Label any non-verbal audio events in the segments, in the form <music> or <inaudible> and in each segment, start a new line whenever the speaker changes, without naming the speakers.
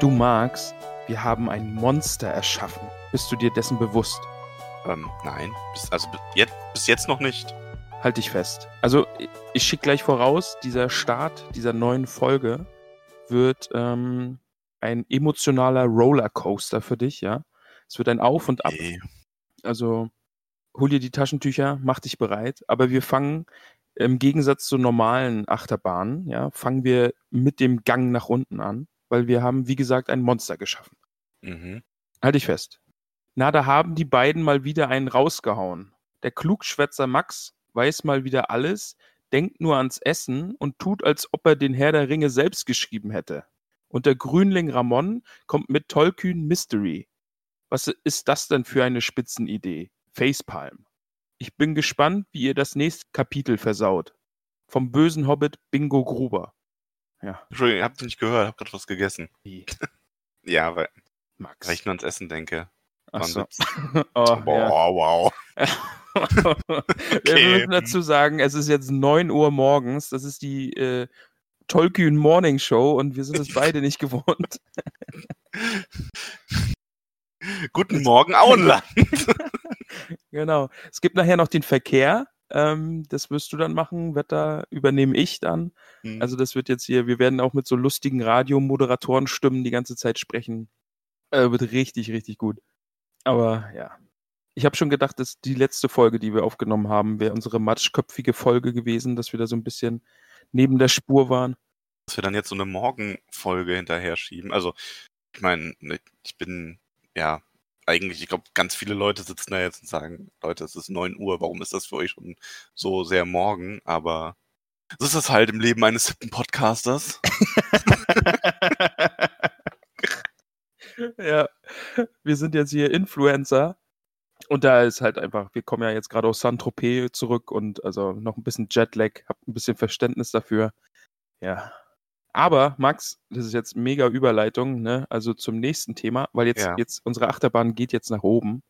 Du magst, wir haben ein Monster erschaffen. Bist du dir dessen bewusst?
Ähm, nein. Bis, also jetzt, bis jetzt noch nicht.
Halt dich fest. Also, ich- schicke gleich voraus, dieser Start dieser neuen Folge wird ähm, ein emotionaler Rollercoaster für dich, ja. Es wird ein Auf und Ab.
Nee.
Also, hol dir die Taschentücher, mach dich bereit. Aber wir fangen im Gegensatz zu normalen Achterbahnen, ja, fangen wir mit dem Gang nach unten an, weil wir haben, wie gesagt, ein Monster geschaffen.
Mhm.
Halt dich fest. Na, da haben die beiden mal wieder einen rausgehauen. Der Klugschwätzer Max weiß mal wieder alles, denkt nur ans Essen und tut, als ob er den Herr der Ringe selbst geschrieben hätte. Und der Grünling Ramon kommt mit tollkühn Mystery. Was ist das denn für eine Spitzenidee? Facepalm. Ich bin gespannt, wie ihr das nächste Kapitel versaut. Vom bösen Hobbit Bingo Gruber. Ja,
Entschuldigung, ihr habt nicht gehört, hab gerade was gegessen.
wie? <laughs>
Ja, weil,
Max.
weil ich nur ans Essen denke.
Ach so. <laughs> Oh,
Boah,
ja.
wow.
Wir
Okay.
müssen dazu sagen, es ist jetzt 9 Uhr morgens. Das ist die äh, Tolkien Morning Show und wir sind es <laughs> beide nicht gewohnt.
Guten Morgen, Auenland.
genau. Es gibt nachher noch den Verkehr. Ähm, das wirst du dann machen. Wetter übernehme ich dann.
Hm.
Also das wird jetzt hier, wir werden auch mit so lustigen Radiomoderatoren-Stimmen die ganze Zeit sprechen. Äh, wird richtig, richtig gut. Aber ja. Ich habe schon gedacht, dass die letzte Folge, die wir aufgenommen haben, wäre unsere matschköpfige Folge gewesen, dass wir da so ein bisschen neben der Spur waren.
dass wir dann jetzt so eine Morgenfolge hinterher schieben. Also, ich meine, ich bin, ja, eigentlich, ich glaube, ganz viele Leute sitzen da jetzt und sagen, Leute, es ist 9 Uhr, warum ist das für euch schon so sehr morgen? Aber so ist das halt im Leben eines hippen Podcasters. <laughs>
ja, wir sind jetzt hier Influencer. Und da ist halt einfach, wir kommen ja jetzt gerade aus Saint-Tropez zurück und also noch ein bisschen Jetlag, habt ein bisschen Verständnis dafür. Ja. Aber, Max, das ist jetzt mega Überleitung, ne? Also zum nächsten Thema, weil jetzt,
Ja.
jetzt unsere Achterbahn geht jetzt nach oben.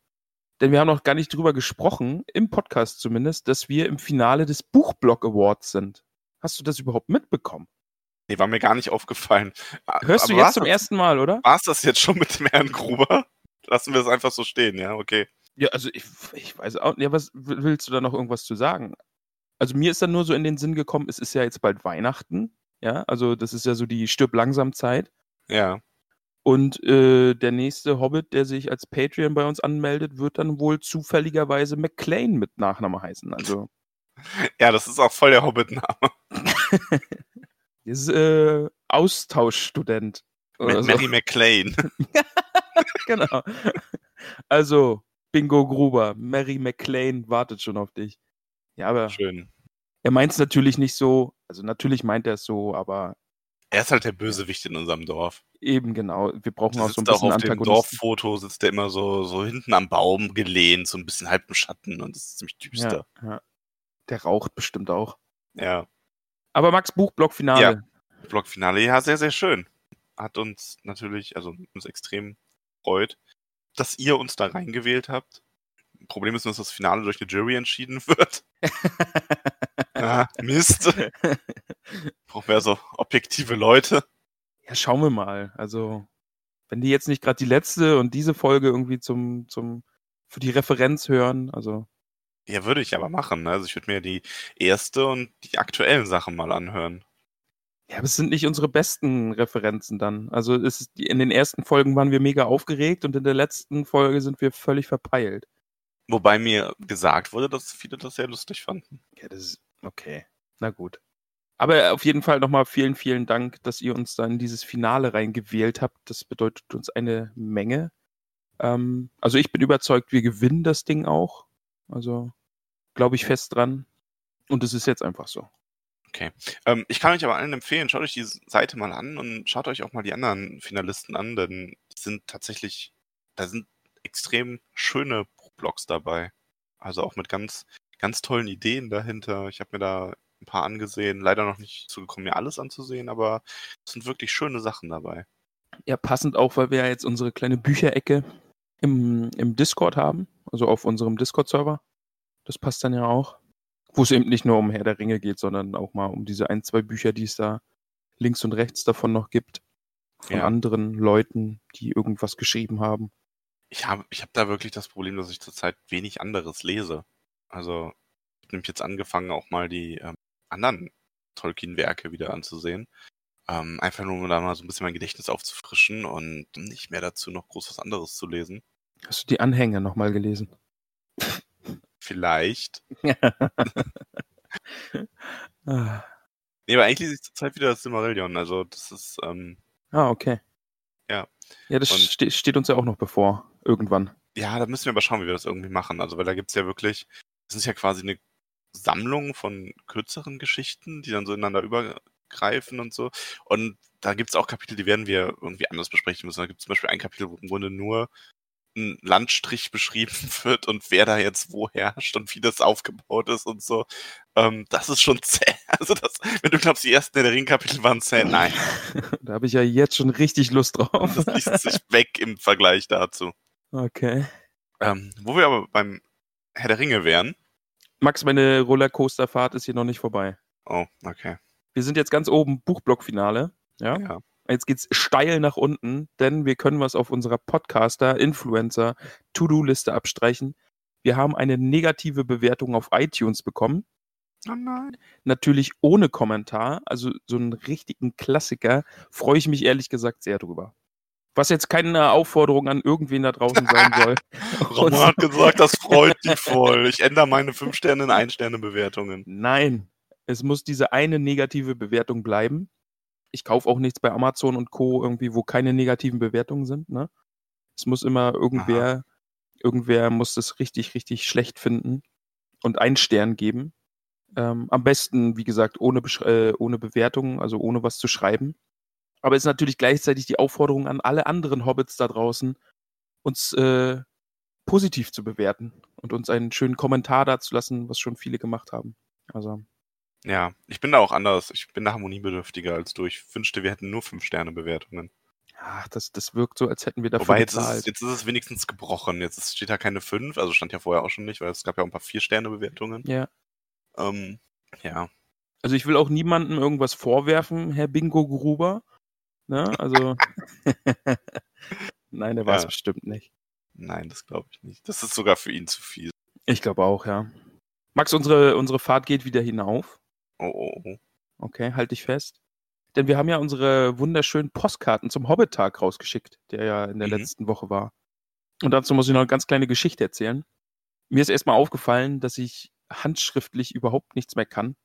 Denn wir haben noch gar nicht drüber gesprochen, im Podcast zumindest, dass wir im Finale des Buchblock Awards sind. Hast du das überhaupt mitbekommen?
Nee, war mir gar nicht aufgefallen.
Hörst du
Aber
jetzt
war's
zum ersten Mal, oder?
War's das jetzt schon mit dem Herrn Gruber? Lassen wir es einfach so stehen, ja, okay.
Ja, also ich, ich weiß auch nicht, ja, was willst du da noch irgendwas zu sagen? Also mir ist dann nur so in den Sinn gekommen, es ist ja jetzt bald Weihnachten, ja, also das ist ja so die stirb langsam Zeit
Ja.
und äh, der nächste Hobbit, der sich als Patreon bei uns anmeldet, wird dann wohl zufälligerweise McLean mit Nachname heißen, also <laughs>
Ja, das ist auch voll der Hobbit-Name. <laughs>
das ist äh, Austauschstudent
Mit
so. <laughs>
Mary McLean.
genau. Also Bingo Gruber, Mary McLean wartet schon auf dich. Ja, aber
Schön.
Er meint es natürlich nicht so, also natürlich meint er es so, aber
Er ist halt der Bösewicht in unserem Dorf.
eben genau, wir brauchen auch so ein
sitzt auch
bisschen
auf dem. Dorffoto, sitzt er immer so, so hinten am Baum gelehnt, so ein bisschen halb im Schatten und das ist ziemlich düster.
Ja, ja. Der raucht bestimmt auch.
Ja.
Aber Max Buchblock Finale.
Blockfinale, ja, sehr, sehr schön. Hat uns natürlich, also uns extrem freut, dass ihr uns da reingewählt habt. Problem ist nur, dass das Finale durch eine Jury entschieden <laughs> wird. <laughs> Ah, Mist. Brauchen wir also objektive Leute.
Ja, schauen wir mal. Also, wenn die jetzt nicht gerade die letzte und diese Folge irgendwie zum, zum, für die Referenz hören, also,
Ja, würde ich aber machen. Also ich würde mir die erste und die aktuellen Sachen mal anhören.
ja, aber es sind nicht unsere besten Referenzen dann. Also, ist, in den ersten Folgen waren wir mega aufgeregt und in der letzten Folge sind wir völlig verpeilt.
Wobei mir gesagt wurde, dass viele das sehr lustig fanden.
Ja, das ist okay. Na gut. Aber auf jeden Fall nochmal vielen, vielen Dank, dass ihr uns dann in dieses Finale reingewählt habt. Das bedeutet uns eine Menge. Ähm, also ich bin überzeugt, wir gewinnen das Ding auch. Also glaube ich fest dran. Und es ist jetzt einfach so.
Okay. Ähm, ich kann euch aber allen empfehlen, schaut euch die Seite mal an und schaut euch auch mal die anderen Finalisten an, denn die sind tatsächlich, da sind extrem schöne Blogs dabei. Also auch mit ganz, ganz tollen Ideen dahinter. Ich habe mir da ein paar angesehen, leider noch nicht zugekommen, mir alles anzusehen, aber es sind wirklich schöne Sachen dabei.
Ja, passend auch, weil wir ja jetzt unsere kleine Bücherecke im, im Discord haben, also auf unserem Discord-Server. Das passt dann ja auch. Wo es eben nicht nur um Herr der Ringe geht, sondern auch mal um diese ein, zwei Bücher, die es da links und rechts davon noch gibt. Von
Ja.
anderen Leuten, die irgendwas geschrieben haben.
Ich habe ich hab da wirklich das Problem, dass ich zurzeit wenig anderes lese. Also, ich habe nämlich jetzt angefangen, auch mal die ähm, anderen Tolkien-Werke wieder anzusehen. Ähm, einfach nur, um da mal so ein bisschen mein Gedächtnis aufzufrischen und nicht mehr dazu noch groß was anderes zu lesen.
Hast du die Anhänge nochmal gelesen?
Vielleicht. <laughs> <laughs>
ah,
Nee, aber eigentlich lese ich zurzeit wieder das Silmarillion. Also, das ist, ähm,
ah, okay.
Ja.
Das ste steht uns ja auch noch bevor. Irgendwann.
ja, da müssen wir aber schauen, wie wir das irgendwie machen. Also, weil da gibt's ja wirklich, das ist ja quasi eine Sammlung von kürzeren Geschichten, die dann so ineinander übergreifen und so. Und da gibt's auch Kapitel, die werden wir irgendwie anders besprechen müssen. Da gibt's zum Beispiel ein Kapitel, wo im Grunde nur ein Landstrich beschrieben <laughs> wird und wer da jetzt wo herrscht und wie das aufgebaut ist und so. Ähm, das ist schon <laughs> zäh. Also das, wenn du glaubst, die ersten der Ring-Kapitel waren zäh, nein. <laughs>
da habe ich ja jetzt schon richtig Lust drauf.
Das liest sich weg im Vergleich dazu.
okay.
Ähm, wo wir aber beim Herr der Ringe wären.
Max, meine Rollercoasterfahrt ist hier noch nicht vorbei.
Oh, okay.
Wir sind jetzt ganz oben, Buchblockfinale. Ja?
Ja.
Jetzt geht's steil nach unten, denn wir können was auf unserer Podcaster, Influencer, To-Do-Liste abstreichen. Wir haben eine negative Bewertung auf iTunes bekommen.
Oh nein.
Natürlich ohne Kommentar, also so einen richtigen Klassiker. Freue ich mich ehrlich gesagt sehr drüber. Was jetzt keine Aufforderung an irgendwen da draußen sein <laughs> soll.
Ramon hat gesagt, das freut dich voll. Ich ändere meine 5 Sterne in 1 Sterne Bewertungen.
Nein, es muss diese eine negative Bewertung bleiben. Ich kaufe auch nichts bei Amazon und Co. irgendwie, wo keine negativen Bewertungen sind. Ne? Es muss immer irgendwer, irgendwer muss das richtig, richtig schlecht finden und einen Stern geben. Ähm, am besten, wie gesagt, ohne, Besch- äh, ohne Bewertung, also ohne was zu schreiben. Aber es ist natürlich gleichzeitig die Aufforderung an alle anderen Hobbits da draußen, uns äh, positiv zu bewerten und uns einen schönen Kommentar dazulassen, was schon viele gemacht haben. Also,
Ja, ich bin da auch anders. Ich bin da harmoniebedürftiger als du. Ich wünschte, wir hätten nur 5 Sterne Bewertungen.
ach, das, das wirkt so, als hätten wir dafür
Wobei jetzt ist,
bezahlt.
es, jetzt ist es wenigstens gebrochen. Jetzt ist, steht da keine 5, also stand ja vorher auch schon nicht, weil es gab ja auch ein paar 4 Sterne Bewertungen.
Ja.
Ähm, ja.
Also ich will auch niemandem irgendwas vorwerfen, Herr Bingo Gruber. Ne? Also. <laughs> Nein, der war es
Ja.
bestimmt nicht.
Nein, das glaube ich nicht. Das ist sogar für ihn zu viel.
Ich glaube auch, ja. Max, unsere, unsere Fahrt geht wieder hinauf.
Oh, oh, oh.
Okay, halt dich fest. Denn wir haben ja unsere wunderschönen Postkarten zum Hobbit-Tag rausgeschickt, der ja in der
Mhm.
letzten Woche war. Und dazu muss ich noch eine ganz kleine Geschichte erzählen. Mir ist erstmal aufgefallen, dass ich handschriftlich überhaupt nichts mehr kann.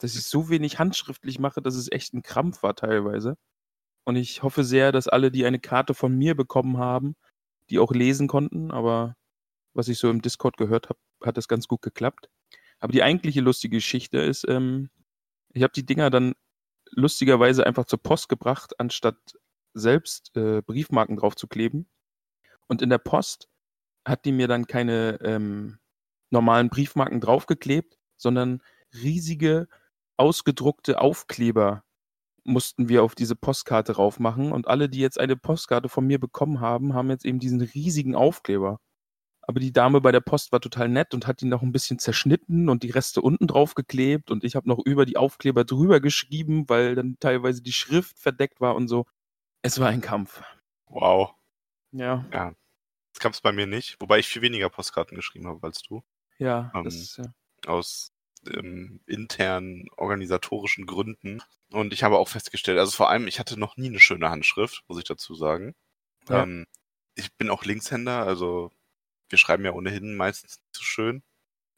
Dass ich so wenig handschriftlich mache, dass es echt ein Krampf war teilweise. Und ich hoffe sehr, dass alle, die eine Karte von mir bekommen haben, die auch lesen konnten. Aber was ich so im Discord gehört habe, hat das ganz gut geklappt. Aber die eigentliche lustige Geschichte ist, ähm, ich habe die Dinger dann lustigerweise einfach zur Post gebracht, anstatt selbst äh, Briefmarken drauf zu kleben. Und in der Post hat die mir dann keine ähm, normalen Briefmarken draufgeklebt, sondern riesige ausgedruckte Aufkleber mussten wir auf diese Postkarte raufmachen. Und alle, die jetzt eine Postkarte von mir bekommen haben, haben jetzt eben diesen riesigen Aufkleber. Aber die Dame bei der Post war total nett und hat die noch ein bisschen zerschnitten und die Reste unten drauf geklebt und ich habe noch über die Aufkleber drüber geschrieben, weil dann teilweise die Schrift verdeckt war und so. Es war ein Kampf.
Wow.
Ja,
Das gab es bei mir nicht, wobei ich viel weniger Postkarten geschrieben habe als du.
ja,
Ähm,
das, ja.
Aus ähm, internen organisatorischen Gründen. Und ich habe auch festgestellt, also vor allem, ich hatte noch nie eine schöne Handschrift, muss ich dazu sagen.
Ja.
Ähm, ich bin auch Linkshänder, also wir schreiben ja ohnehin meistens nicht so schön.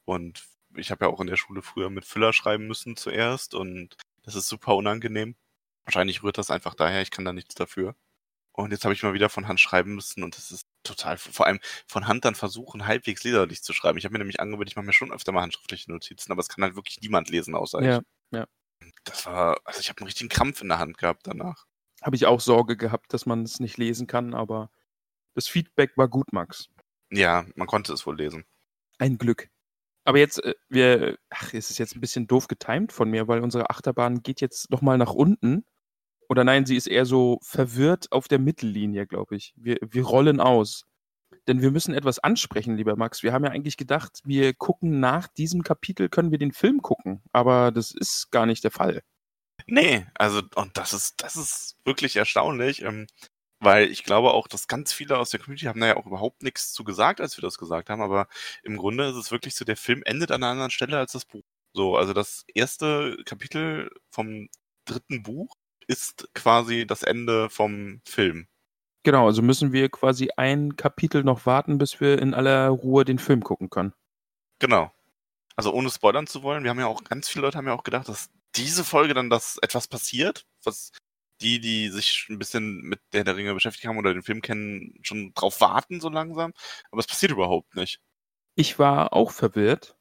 Und ich habe ja auch in der Schule früher mit Füller schreiben müssen zuerst. Und Das ist super unangenehm. Wahrscheinlich rührt das einfach daher, ich kann da nichts dafür. Und jetzt habe ich mal wieder von Hand schreiben müssen und das ist total, vor allem von Hand dann versuchen, halbwegs leserlich zu schreiben. Ich habe mir nämlich angewöhnt, ich mache mir schon öfter mal handschriftliche Notizen, aber es kann halt wirklich niemand lesen, außer
Ja,
ich.
ja.
Das war, also ich habe einen richtigen Krampf in der Hand gehabt danach.
Habe ich auch Sorge gehabt, dass man es nicht lesen kann, aber das Feedback war gut, Max.
Ja, man konnte es wohl lesen.
Ein Glück. Aber jetzt, äh, wir, ach, es ist jetzt ein bisschen doof getimt von mir, weil unsere Achterbahn geht jetzt nochmal nach unten. Oder nein, sie ist eher so verwirrt auf der Mittellinie, glaube ich. Wir, wir rollen aus. Denn wir müssen etwas ansprechen, lieber Max. Wir haben ja eigentlich gedacht, wir gucken nach diesem Kapitel, können wir den Film gucken. Aber das ist gar nicht der Fall.
Nee, also, und das ist, das ist wirklich erstaunlich, ähm, weil ich glaube auch, dass ganz viele aus der Community haben da ja auch überhaupt nichts zu gesagt, als wir das gesagt haben, aber im Grunde ist es wirklich so, der Film endet an einer anderen Stelle als das Buch. So, also das erste Kapitel vom dritten Buch ist quasi das Ende vom Film.
Genau, also müssen wir quasi ein Kapitel noch warten, bis wir in aller Ruhe den Film gucken können.
Genau. Also ohne spoilern zu wollen, wir haben ja auch, ganz viele Leute haben ja auch gedacht, dass diese Folge dann das etwas passiert, was die, die sich ein bisschen mit der der Ringe beschäftigt haben oder den Film kennen, schon drauf warten so langsam. Aber es passiert überhaupt nicht.
Ich war auch verwirrt,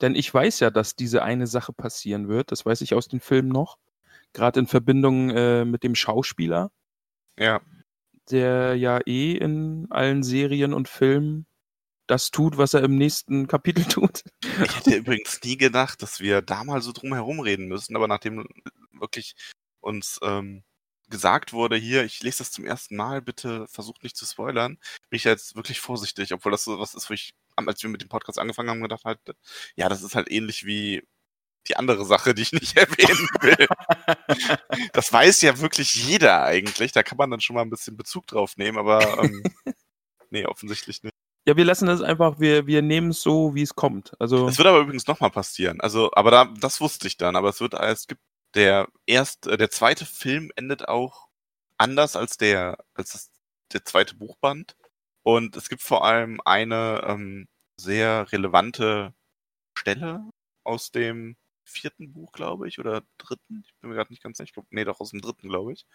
denn ich weiß ja, dass diese eine Sache passieren wird. Das weiß ich aus den Filmen noch. Gerade in Verbindung äh, mit dem Schauspieler,
Ja.
der ja eh in allen Serien und Filmen das tut, was er im nächsten Kapitel <laughs> tut.
Ich hätte übrigens nie gedacht, dass wir da mal so drum herum reden müssen, aber nachdem wirklich uns ähm, gesagt wurde, hier, ich lese das zum ersten Mal, bitte versucht nicht zu spoilern, bin ich jetzt wirklich vorsichtig, obwohl das so was ist, wo ich, als wir mit dem Podcast angefangen haben, gedacht halt, ja, das ist halt ähnlich wie die andere Sache, die ich nicht <laughs> erwähnen will. das weiß ja wirklich jeder eigentlich, da kann man dann schon mal ein bisschen Bezug drauf nehmen, aber ähm, <laughs> nee, offensichtlich nicht.
Ja, wir lassen es einfach, wir, wir nehmen es so, wie es kommt. Also,
Es wird aber übrigens nochmal passieren. Also, aber da, das wusste ich dann. Aber es wird, es gibt der erst, äh, der zweite Film endet auch anders als der, als das, der zweite Buchband. Und es gibt vor allem eine ähm, sehr relevante Stelle aus dem vierten Buch, glaube ich, oder dritten. Ich bin mir gerade nicht ganz sicher. Ich glaub, nee, doch aus dem dritten, glaube ich.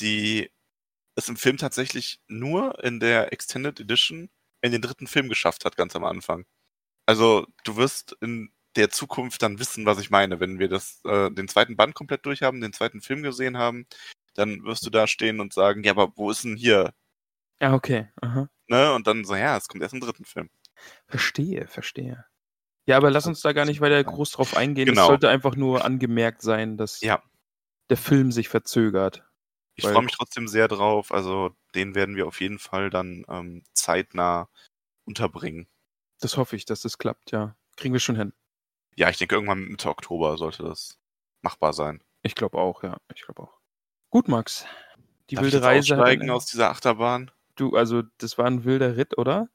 Die es im Film tatsächlich nur in der Extended Edition in den dritten Film geschafft hat, ganz am Anfang. Also du wirst in der Zukunft dann wissen, was ich meine. Wenn wir das, äh, den zweiten Band komplett durch haben, den zweiten Film gesehen haben, dann wirst du da stehen und sagen, ja, aber wo ist denn hier?
ja, okay. Aha.
Ne? Und dann so, ja, es kommt erst im dritten Film.
Verstehe, verstehe. Ja, aber lass uns da gar nicht weiter groß drauf eingehen.
Genau.
Es sollte einfach nur angemerkt sein, dass
Ja.
der Film sich verzögert.
Ich freue mich trotzdem sehr drauf. Also den werden wir auf jeden Fall dann ähm, zeitnah unterbringen.
Das hoffe ich, dass das klappt, ja. Kriegen wir schon hin.
Ja, ich denke, irgendwann Mitte Oktober sollte das machbar sein.
Ich glaube auch, ja. Ich glaube auch. Gut, Max. Die
Darf ich
wilde
jetzt
Reise.
aussteigen aus dieser Achterbahn?
du, also, das war ein wilder Ritt, oder?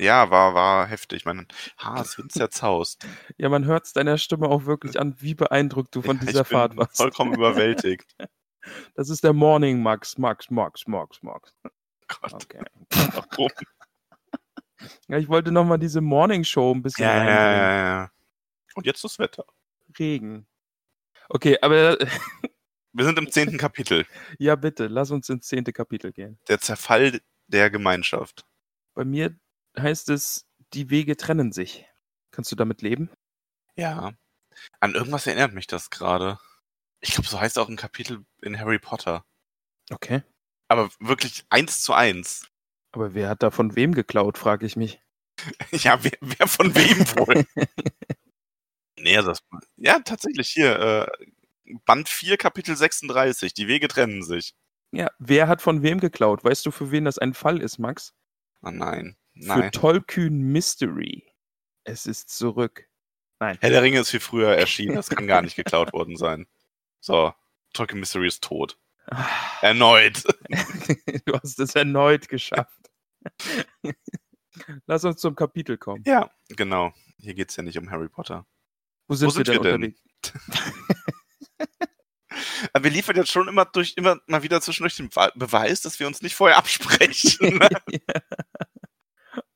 Ja, war, war heftig. Mein Haar ist ins zerzaust. <laughs>
Ja, man hört es deiner Stimme auch wirklich an, wie beeindruckt du von
Ja,
dieser
ich bin
Fahrt warst.
vollkommen überwältigt. <laughs>
Das ist der Morning Max, Max, Max, Max, Max.
Gott,
Okay. <laughs>
warum?
Ja, ich wollte nochmal diese Morning Show ein bisschen
Ja, ja, ja, ja. Und jetzt das Wetter.
Regen. Okay, aber <laughs>
Wir sind im zehnten Kapitel. <laughs>
ja, bitte, lass uns ins zehnte Kapitel gehen.
Der Zerfall der Gemeinschaft.
Bei mir heißt es, die Wege trennen sich. Kannst du damit leben?
Ja. An irgendwas erinnert mich das gerade. Ich glaube, so heißt auch ein Kapitel in Harry Potter.
Okay.
Aber wirklich eins zu eins.
Aber wer hat da von wem geklaut, frage ich mich. <laughs>
Ja, wer, wer von wem wohl? Nee, also das, ja, tatsächlich hier. Äh, Band 4, Kapitel 36. Die Wege trennen sich.
Ja, wer hat von wem geklaut? Weißt du, für wen das ein Fall ist, Max?
Oh nein.
Für
Nein.
Tollkühn Mystery. Es ist zurück. Nein.
Herr der Ringe ist viel früher erschienen. Das kann gar nicht geklaut worden sein. So. Tolkien Mystery ist tot. Erneut. <laughs>
du hast es erneut geschafft. Lass uns zum Kapitel kommen.
Ja, genau. Hier geht's ja nicht um Harry Potter.
Wo sind,
sind
wir denn
wir denn?
unterwegs? <laughs>
Aber wir liefern jetzt schon immer durch, immer mal wieder zwischendurch den Beweis, dass wir uns nicht vorher absprechen. <laughs>
Ja.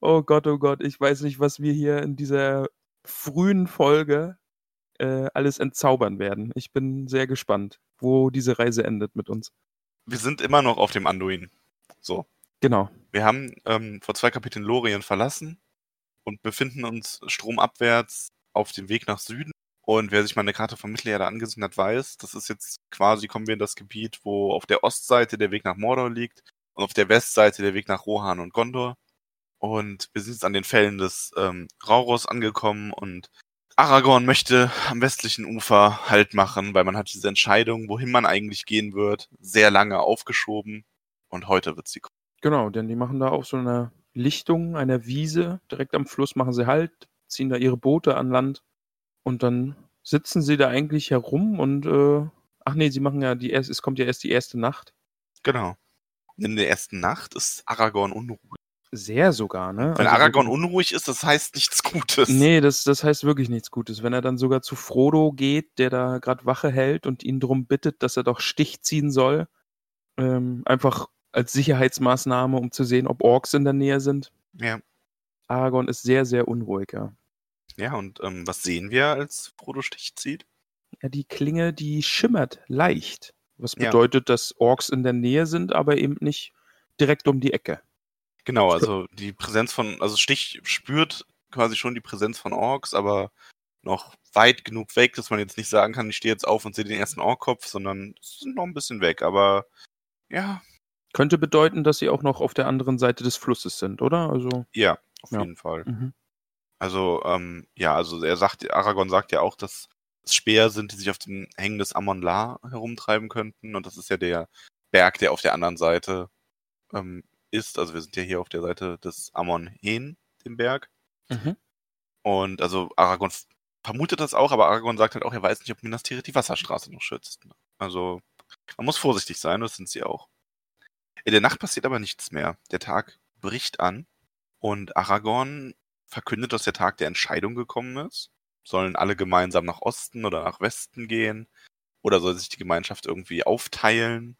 Oh Gott, oh Gott, ich weiß nicht, was wir hier in dieser frühen Folge äh, alles entzaubern werden. Ich bin sehr gespannt, wo diese Reise endet mit uns.
Wir sind immer noch auf dem Anduin. So.
Genau.
Wir haben ähm, vor zwei Kapiteln Lorien verlassen und befinden uns stromabwärts auf dem Weg nach Süden. Und wer sich mal eine Karte von Mittelerde angesehen hat, weiß, das ist jetzt quasi, kommen wir in das Gebiet, wo auf der Ostseite der Weg nach Mordor liegt und auf der Westseite der Weg nach Rohan und Gondor. Und wir sind jetzt an den Fällen des ähm, Rauros angekommen und Aragorn möchte am westlichen Ufer Halt machen, weil man hat diese Entscheidung, wohin man eigentlich gehen wird, sehr lange aufgeschoben. Und heute wird sie kommen.
Genau, denn die machen da auch so eine Lichtung einer Wiese. Direkt am Fluss machen sie Halt, ziehen da ihre Boote an Land und dann sitzen sie da eigentlich herum und äh, ach nee, sie machen ja die erste, es kommt ja erst die erste Nacht.
Genau. In der ersten Nacht ist Aragorn unruhig.
Sehr sogar, ne?
Wenn
Also
Aragorn unruhig ist, das heißt nichts Gutes.
Nee, das, das heißt wirklich nichts Gutes. Wenn er dann sogar zu Frodo geht, der da gerade Wache hält und ihn darum bittet, dass er doch Stich ziehen soll, ähm, einfach als Sicherheitsmaßnahme, um zu sehen, ob Orks in der Nähe sind.
Ja.
Aragorn ist sehr, sehr unruhig, ja.
Ja, und ähm, was sehen wir, als Frodo Stich zieht?
Ja, die Klinge, die schimmert leicht. Was
Ja.
bedeutet, dass Orks in der Nähe sind, aber eben nicht direkt um die Ecke.
Genau, also die Präsenz von, also Stich spürt quasi schon die Präsenz von Orks, aber noch weit genug weg, dass man jetzt nicht sagen kann, ich stehe jetzt auf und sehe den ersten Orkkopf, sondern es sind noch ein bisschen weg, aber ja,
Könnte bedeuten, dass sie auch noch auf der anderen Seite des Flusses sind, oder? Also,
ja, auf
Ja.
jeden Fall.
mhm.
Also, ähm, ja, also er sagt, Aragorn sagt ja auch, dass es Speer sind, die sich auf dem Hängen des Amon La herumtreiben könnten. Und das ist ja der Berg, der auf der anderen Seite ähm, ist. Also wir sind ja hier auf der Seite des Amon Hen, dem Berg.
Mhm.
Und also Aragorn vermutet das auch, aber Aragorn sagt halt auch, er weiß nicht, ob Minas Tirith die Wasserstraße noch schützt. Also man muss vorsichtig sein, das sind sie auch. In der Nacht passiert aber nichts mehr. Der Tag bricht an und Aragorn verkündet, dass der Tag der Entscheidung gekommen ist. Sollen alle gemeinsam nach Osten oder nach Westen gehen? Oder soll sich die Gemeinschaft irgendwie aufteilen?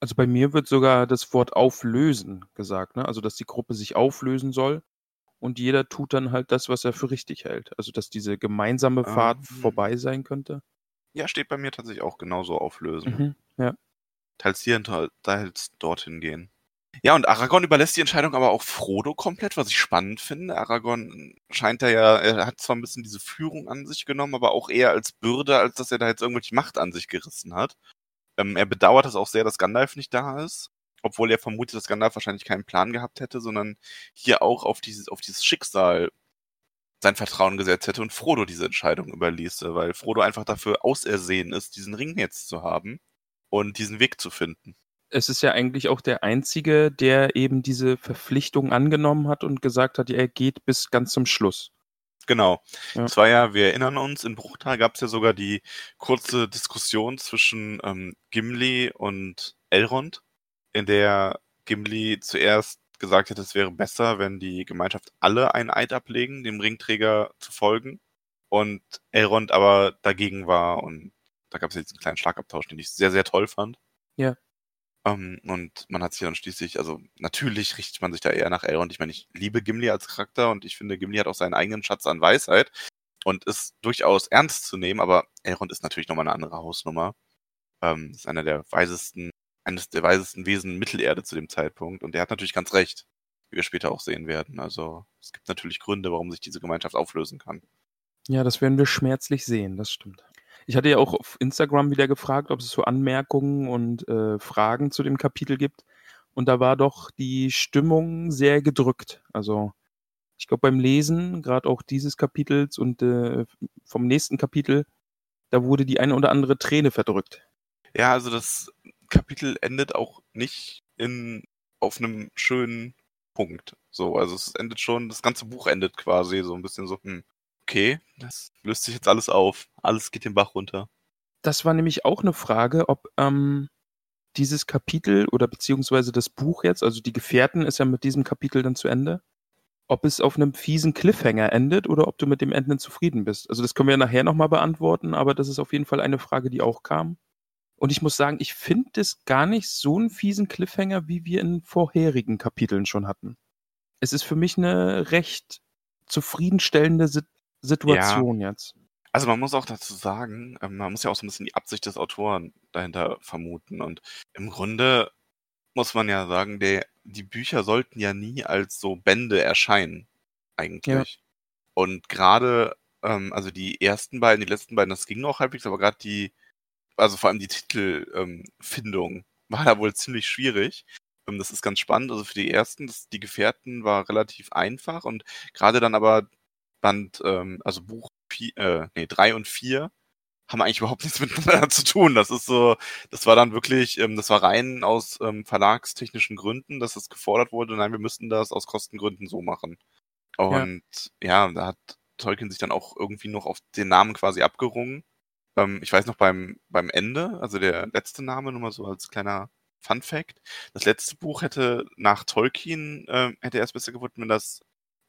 Also bei mir wird sogar das Wort auflösen gesagt, ne? Also dass die Gruppe sich auflösen soll und jeder tut dann halt das, was er für richtig hält. Also dass diese gemeinsame Fahrt
Ah.
vorbei sein könnte.
Ja, steht bei mir tatsächlich auch genauso auflösen.
Mhm. Ja.
teils hier, teils dorthin gehen. Ja, und Aragorn überlässt die Entscheidung aber auch Frodo komplett, was ich spannend finde. Aragorn scheint da ja, er hat zwar ein bisschen diese Führung an sich genommen, aber auch eher als Bürde, als dass er da jetzt irgendwelche Macht an sich gerissen hat. Ähm, er bedauert es auch sehr, dass Gandalf nicht da ist, obwohl er vermutet, dass Gandalf wahrscheinlich keinen Plan gehabt hätte, sondern hier auch auf dieses, auf dieses Schicksal sein Vertrauen gesetzt hätte und Frodo diese Entscheidung überließe, weil Frodo einfach dafür ausersehen ist, diesen Ring jetzt zu haben und diesen Weg zu finden.
Es ist ja eigentlich auch der Einzige, der eben diese Verpflichtung angenommen hat und gesagt hat, er geht bis ganz zum Schluss.
Genau.
Ja.
Es war ja, wir erinnern uns, in Bruchtal gab es ja sogar die kurze Diskussion zwischen ähm, Gimli und Elrond, in der Gimli zuerst gesagt hat, es wäre besser, wenn die Gemeinschaft alle einen Eid ablegen, dem Ringträger zu folgen. Und Elrond aber dagegen war und da gab es jetzt einen kleinen Schlagabtausch, den ich sehr, sehr toll fand.
Ja.
Ähm, und man hat sich dann schließlich, also natürlich richtet man sich da eher nach Elrond. Ich meine, ich liebe Gimli als Charakter und ich finde, Gimli hat auch seinen eigenen Schatz an Weisheit und ist durchaus ernst zu nehmen, aber Elrond ist natürlich nochmal eine andere Hausnummer. Ähm, ist einer der weisesten, eines der weisesten Wesen Mittelerde zu dem Zeitpunkt und er hat natürlich ganz recht, wie wir später auch sehen werden. Also es gibt natürlich Gründe, warum sich diese Gemeinschaft auflösen kann.
Ja, das werden wir schmerzlich sehen, das stimmt. Ich hatte ja auch auf Instagram wieder gefragt, ob es so Anmerkungen und äh, Fragen zu dem Kapitel gibt. Und da war doch die Stimmung sehr gedrückt. Also ich glaube beim Lesen, gerade auch dieses Kapitels und äh, vom nächsten Kapitel, da wurde die eine oder andere Träne verdrückt.
Ja, also das Kapitel endet auch nicht in auf einem schönen Punkt. So, also es endet schon, das ganze Buch endet quasi so ein bisschen so, hm, okay, das löst sich jetzt alles auf. Alles geht den Bach runter.
Das war nämlich auch eine Frage, ob ähm, dieses Kapitel oder beziehungsweise das Buch jetzt, also die Gefährten ist ja mit diesem Kapitel dann zu Ende, ob es auf einem fiesen Cliffhanger endet oder ob du mit dem Ende zufrieden bist. Also das können wir ja nachher nochmal beantworten, aber das ist auf jeden Fall eine Frage, die auch kam. Und ich muss sagen, ich finde es gar nicht so einen fiesen Cliffhanger, wie wir in vorherigen Kapiteln schon hatten. Es ist für mich eine recht zufriedenstellende Sit Situation jetzt.
Also man muss auch dazu sagen, ähm, man muss ja auch so ein bisschen die Absicht des Autoren dahinter vermuten. Und im Grunde muss man ja sagen, der, die Bücher sollten ja nie als so Bände erscheinen, eigentlich. Und gerade, ähm, also die ersten beiden, die letzten beiden, das ging noch halbwegs, aber gerade die, also vor allem die Titelfindung ähm, war da wohl ziemlich schwierig. Ähm, das ist ganz spannend. Also für die ersten, das, die Gefährten war relativ einfach und gerade dann aber Band, ähm, also Buch äh, nee, drei und vier haben eigentlich überhaupt <laughs> nichts miteinander zu tun. Das ist so, das war dann wirklich, ähm, das war rein aus ähm, verlagstechnischen Gründen, dass es gefordert wurde. Nein, wir müssten das aus Kostengründen so machen. Und ja, ja da hat Tolkien sich dann auch irgendwie noch auf den Namen quasi abgerungen. Ähm, ich weiß noch beim, beim Ende, also der letzte Name, nur mal so als kleiner Fun Fact. Das letzte Buch hätte nach Tolkien, äh, hätte er es besser geworden, wenn das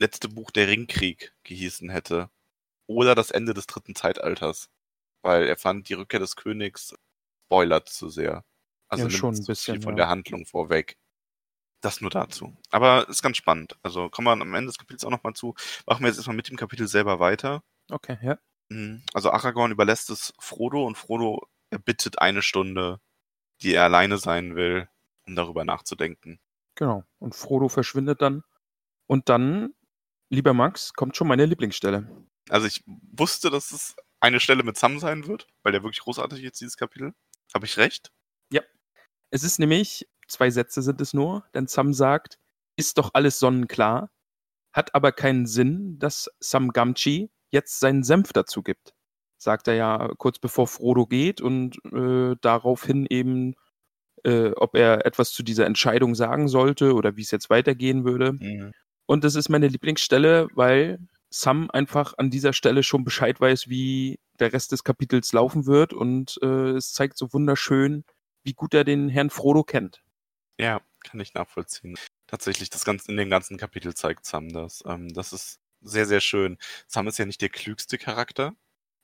letzte Buch der Ringkrieg gehießen hätte oder das Ende des dritten Zeitalters. Weil er fand, die Rückkehr des Königs spoilert zu sehr. Also
Ja, schon ein bisschen,
viel von
ja.
der Handlung vorweg. Das nur dazu. Aber ist ganz spannend. Also kommen wir am Ende des Kapitels auch nochmal zu. Machen wir jetzt erstmal mit dem Kapitel selber weiter.
Okay, ja.
Mhm. Also Aragorn überlässt es Frodo und Frodo erbittet eine Stunde, die er alleine sein will, um darüber nachzudenken.
Genau. Und Frodo verschwindet dann. Und dann, lieber Max, kommt schon meine Lieblingsstelle.
Also ich wusste, dass es eine Stelle mit Sam sein wird, weil der wirklich großartig ist, dieses Kapitel. Habe ich recht?
Es ist nämlich, zwei Sätze sind es nur, denn Sam sagt, ist doch alles sonnenklar, hat aber keinen Sinn, dass Sam Gamgee jetzt seinen Senf dazu gibt. Sagt er ja kurz bevor Frodo geht und äh, daraufhin eben, äh, ob er etwas zu dieser Entscheidung sagen sollte oder wie es jetzt weitergehen würde. Und das ist meine Lieblingsstelle, weil Sam einfach an dieser Stelle schon Bescheid weiß, wie der Rest des Kapitels laufen wird. Und äh, es zeigt so wunderschön, wie gut er den Herrn Frodo kennt.
Ja, kann ich nachvollziehen. Tatsächlich, das ganze, in dem ganzen Kapitel zeigt Sam das. Ähm, das ist sehr, sehr schön. Sam ist ja nicht der klügste Charakter.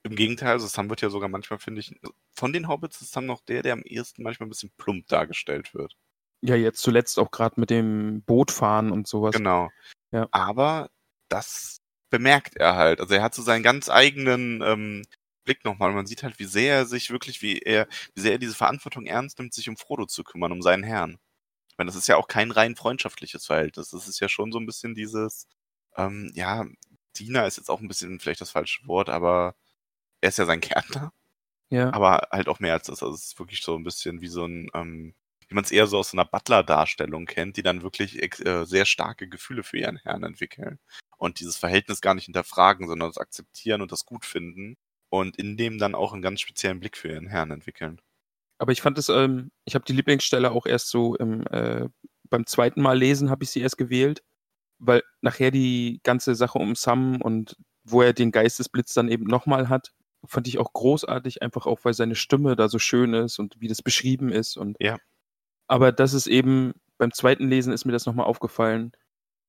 Im Gegenteil, also Sam wird ja sogar manchmal, finde ich, von den Hobbits ist Sam noch der, der am ehesten manchmal ein bisschen plump dargestellt wird.
Ja, jetzt zuletzt auch gerade mit dem Bootfahren und sowas.
Genau.
Ja.
Aber das bemerkt er halt. Also er hat so seinen ganz eigenen ähm, Blick nochmal. Man sieht halt, wie sehr er sich wirklich, wie er, wie sehr er diese Verantwortung ernst nimmt, sich um Frodo zu kümmern, um seinen Herrn. Ich meine, das ist ja auch kein rein freundschaftliches Verhältnis. Das ist ja schon so ein bisschen dieses, ähm, ja, Diener ist jetzt auch ein bisschen vielleicht das falsche Wort, aber er ist ja sein Gärtner
Ja.
aber halt auch mehr als das. Also es ist wirklich so ein bisschen wie so ein, ähm, wie man es eher so aus so einer Butler-Darstellung kennt, die dann wirklich äh, sehr starke Gefühle für ihren Herrn entwickeln und dieses Verhältnis gar nicht hinterfragen, sondern das akzeptieren und das gut finden und in dem dann auch einen ganz speziellen Blick für ihren Herrn entwickeln.
Aber ich fand es, ähm, ich habe die Lieblingsstelle auch erst so im, äh, beim zweiten Mal lesen, habe ich sie erst gewählt, weil nachher die ganze Sache um Sam und wo er den Geistesblitz dann eben nochmal hat, fand ich auch großartig, einfach auch, weil seine Stimme da so schön ist und wie das beschrieben ist. Und
Ja.
Aber das ist eben, beim zweiten Lesen ist mir das nochmal aufgefallen.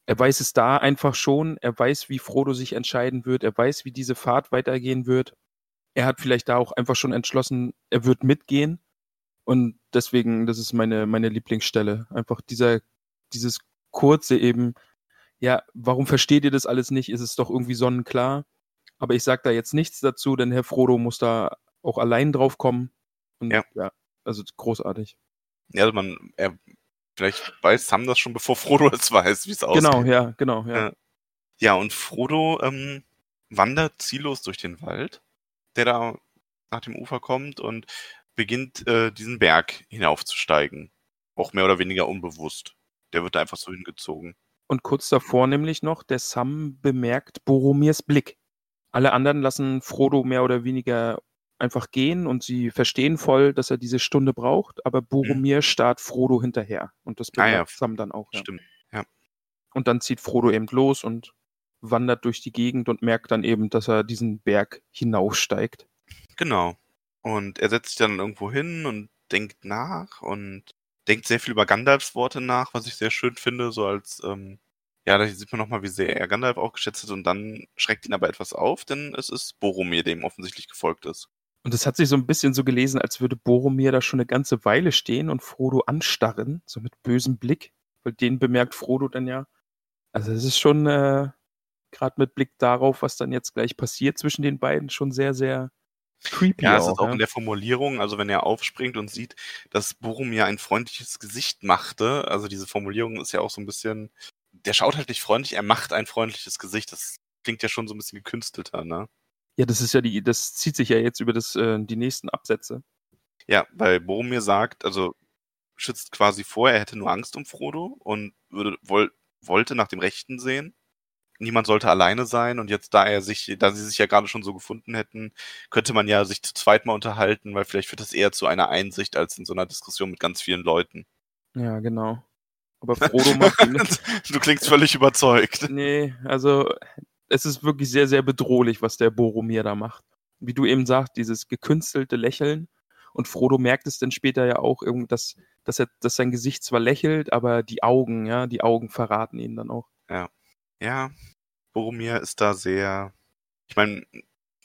Er weiß es da einfach schon, er weiß, wie Frodo sich entscheiden wird, er weiß, wie diese Fahrt weitergehen wird. Er hat vielleicht da auch einfach schon entschlossen, er wird mitgehen. Und deswegen, das ist meine, meine Lieblingsstelle. Einfach dieser, dieses kurze eben, ja, warum versteht ihr das alles nicht? Ist es doch irgendwie sonnenklar. Aber ich sage da jetzt nichts dazu, denn Herr Frodo muss da auch allein drauf kommen. Und
Ja.
ja also großartig.
Ja, also man, er, vielleicht weiß Sam das schon, bevor Frodo es weiß, wie es aussieht.
Genau, ja, genau, ja.
Ja. Und Frodo ähm, wandert ziellos durch den Wald, der da nach dem Ufer kommt und beginnt äh, diesen Berg hinaufzusteigen. Auch mehr oder weniger unbewusst. Der wird da einfach so hingezogen.
Und kurz davor nämlich noch, der Sam bemerkt Boromirs Blick. Alle anderen lassen Frodo mehr oder weniger einfach gehen und sie verstehen voll, dass er diese Stunde braucht, aber Boromir starrt Frodo hinterher. Und das
Ah ja.
Sam dann auch. Ja.
Stimmt.
Und dann zieht Frodo eben los und wandert durch die Gegend und merkt dann eben, dass er diesen Berg hinaufsteigt.
Genau. Und er setzt sich dann irgendwo hin und denkt nach und denkt sehr viel über Gandalfs Worte nach, was ich sehr schön finde, so als, ähm, ja, da sieht man nochmal, wie sehr er Gandalf auch geschätzt hat und dann schreckt ihn aber etwas auf, denn es ist Boromir, dem offensichtlich gefolgt ist.
Und es hat sich so ein bisschen so gelesen, als würde Boromir da schon eine ganze Weile stehen und Frodo anstarren, so mit bösem Blick. Weil den bemerkt Frodo dann ja. Also es ist schon, äh, gerade mit Blick darauf, was dann jetzt gleich passiert zwischen den beiden, schon sehr, sehr creepy.
Ja, es ist
auch,
auch
ja.
in der Formulierung, also wenn er aufspringt und sieht, dass Boromir ein freundliches Gesicht machte, also diese Formulierung ist ja auch so ein bisschen, der schaut halt nicht freundlich, er macht ein freundliches Gesicht. Das klingt ja schon so ein bisschen gekünstelter, ne?
Ja, das ist ja die, das zieht sich ja jetzt über das, äh, die nächsten Absätze.
Ja, weil Boromir sagt, also schützt quasi vor, er hätte nur Angst um Frodo und würde, woll, wollte nach dem Rechten sehen. Niemand sollte alleine sein und jetzt, da er sich, da sie sich ja gerade schon so gefunden hätten, könnte man ja sich zu zweit mal unterhalten, weil vielleicht führt das eher zu einer Einsicht als in so einer Diskussion mit ganz vielen Leuten.
Ja, genau. Aber <laughs> Frodo macht <laughs>
du klingst völlig überzeugt.
Nee, also es ist wirklich sehr, sehr bedrohlich, was der Boromir da macht. Wie du eben sagst, dieses gekünstelte Lächeln. Und Frodo merkt es dann später ja auch, dass, dass, er, dass sein Gesicht zwar lächelt, aber die Augen, ja, die Augen verraten ihn dann auch.
Ja, Boromir ist da sehr. Ich meine,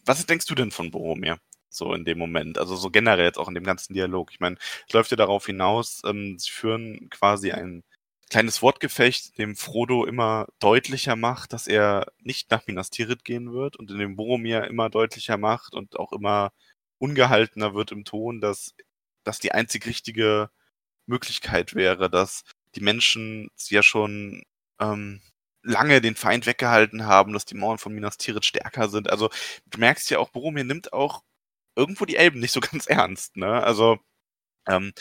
was denkst du denn von Boromir? So in dem Moment. Also so generell jetzt auch in dem ganzen Dialog. Ich meine, es läuft ja darauf hinaus, ähm, sie führen quasi ein kleines Wortgefecht, dem Frodo immer deutlicher macht, dass er nicht nach Minas Tirith gehen wird und in dem Boromir immer deutlicher macht und auch immer ungehaltener wird im Ton, dass das die einzig richtige Möglichkeit wäre, dass die Menschen ja schon ähm, lange den Feind weggehalten haben, dass die Mauern von Minas Tirith stärker sind. Also du merkst ja auch, Boromir nimmt auch irgendwo die Elben nicht so <laughs> ganz ernst, ne? Also, ähm,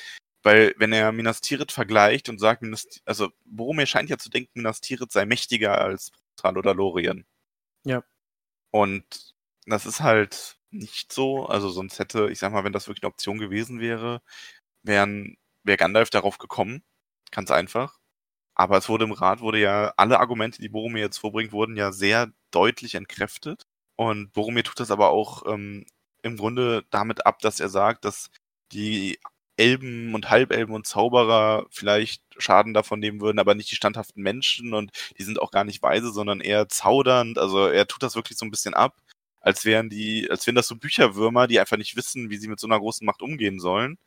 weil wenn er Minas Tirith vergleicht und sagt, Minas, also Boromir scheint ja zu denken, Minas Tirith sei mächtiger als Brutal oder Lorien.
Ja.
Und das ist halt nicht so. Also sonst hätte, ich sag mal, wenn das wirklich eine Option gewesen wäre, wären, wäre Gandalf darauf gekommen. Ganz einfach. Aber es wurde im Rat, wurde ja, alle Argumente, die Boromir jetzt vorbringt, wurden ja sehr deutlich entkräftet. Und Boromir tut das aber auch ähm, im Grunde damit ab, dass er sagt, dass die Elben und Halbelben und Zauberer vielleicht Schaden davon nehmen würden, aber nicht die standhaften Menschen und die sind auch gar nicht weise, sondern eher zaudernd. Also er tut das wirklich so ein bisschen ab, als wären die, als wären das so Bücherwürmer, die einfach nicht wissen, wie sie mit so einer großen Macht umgehen sollen.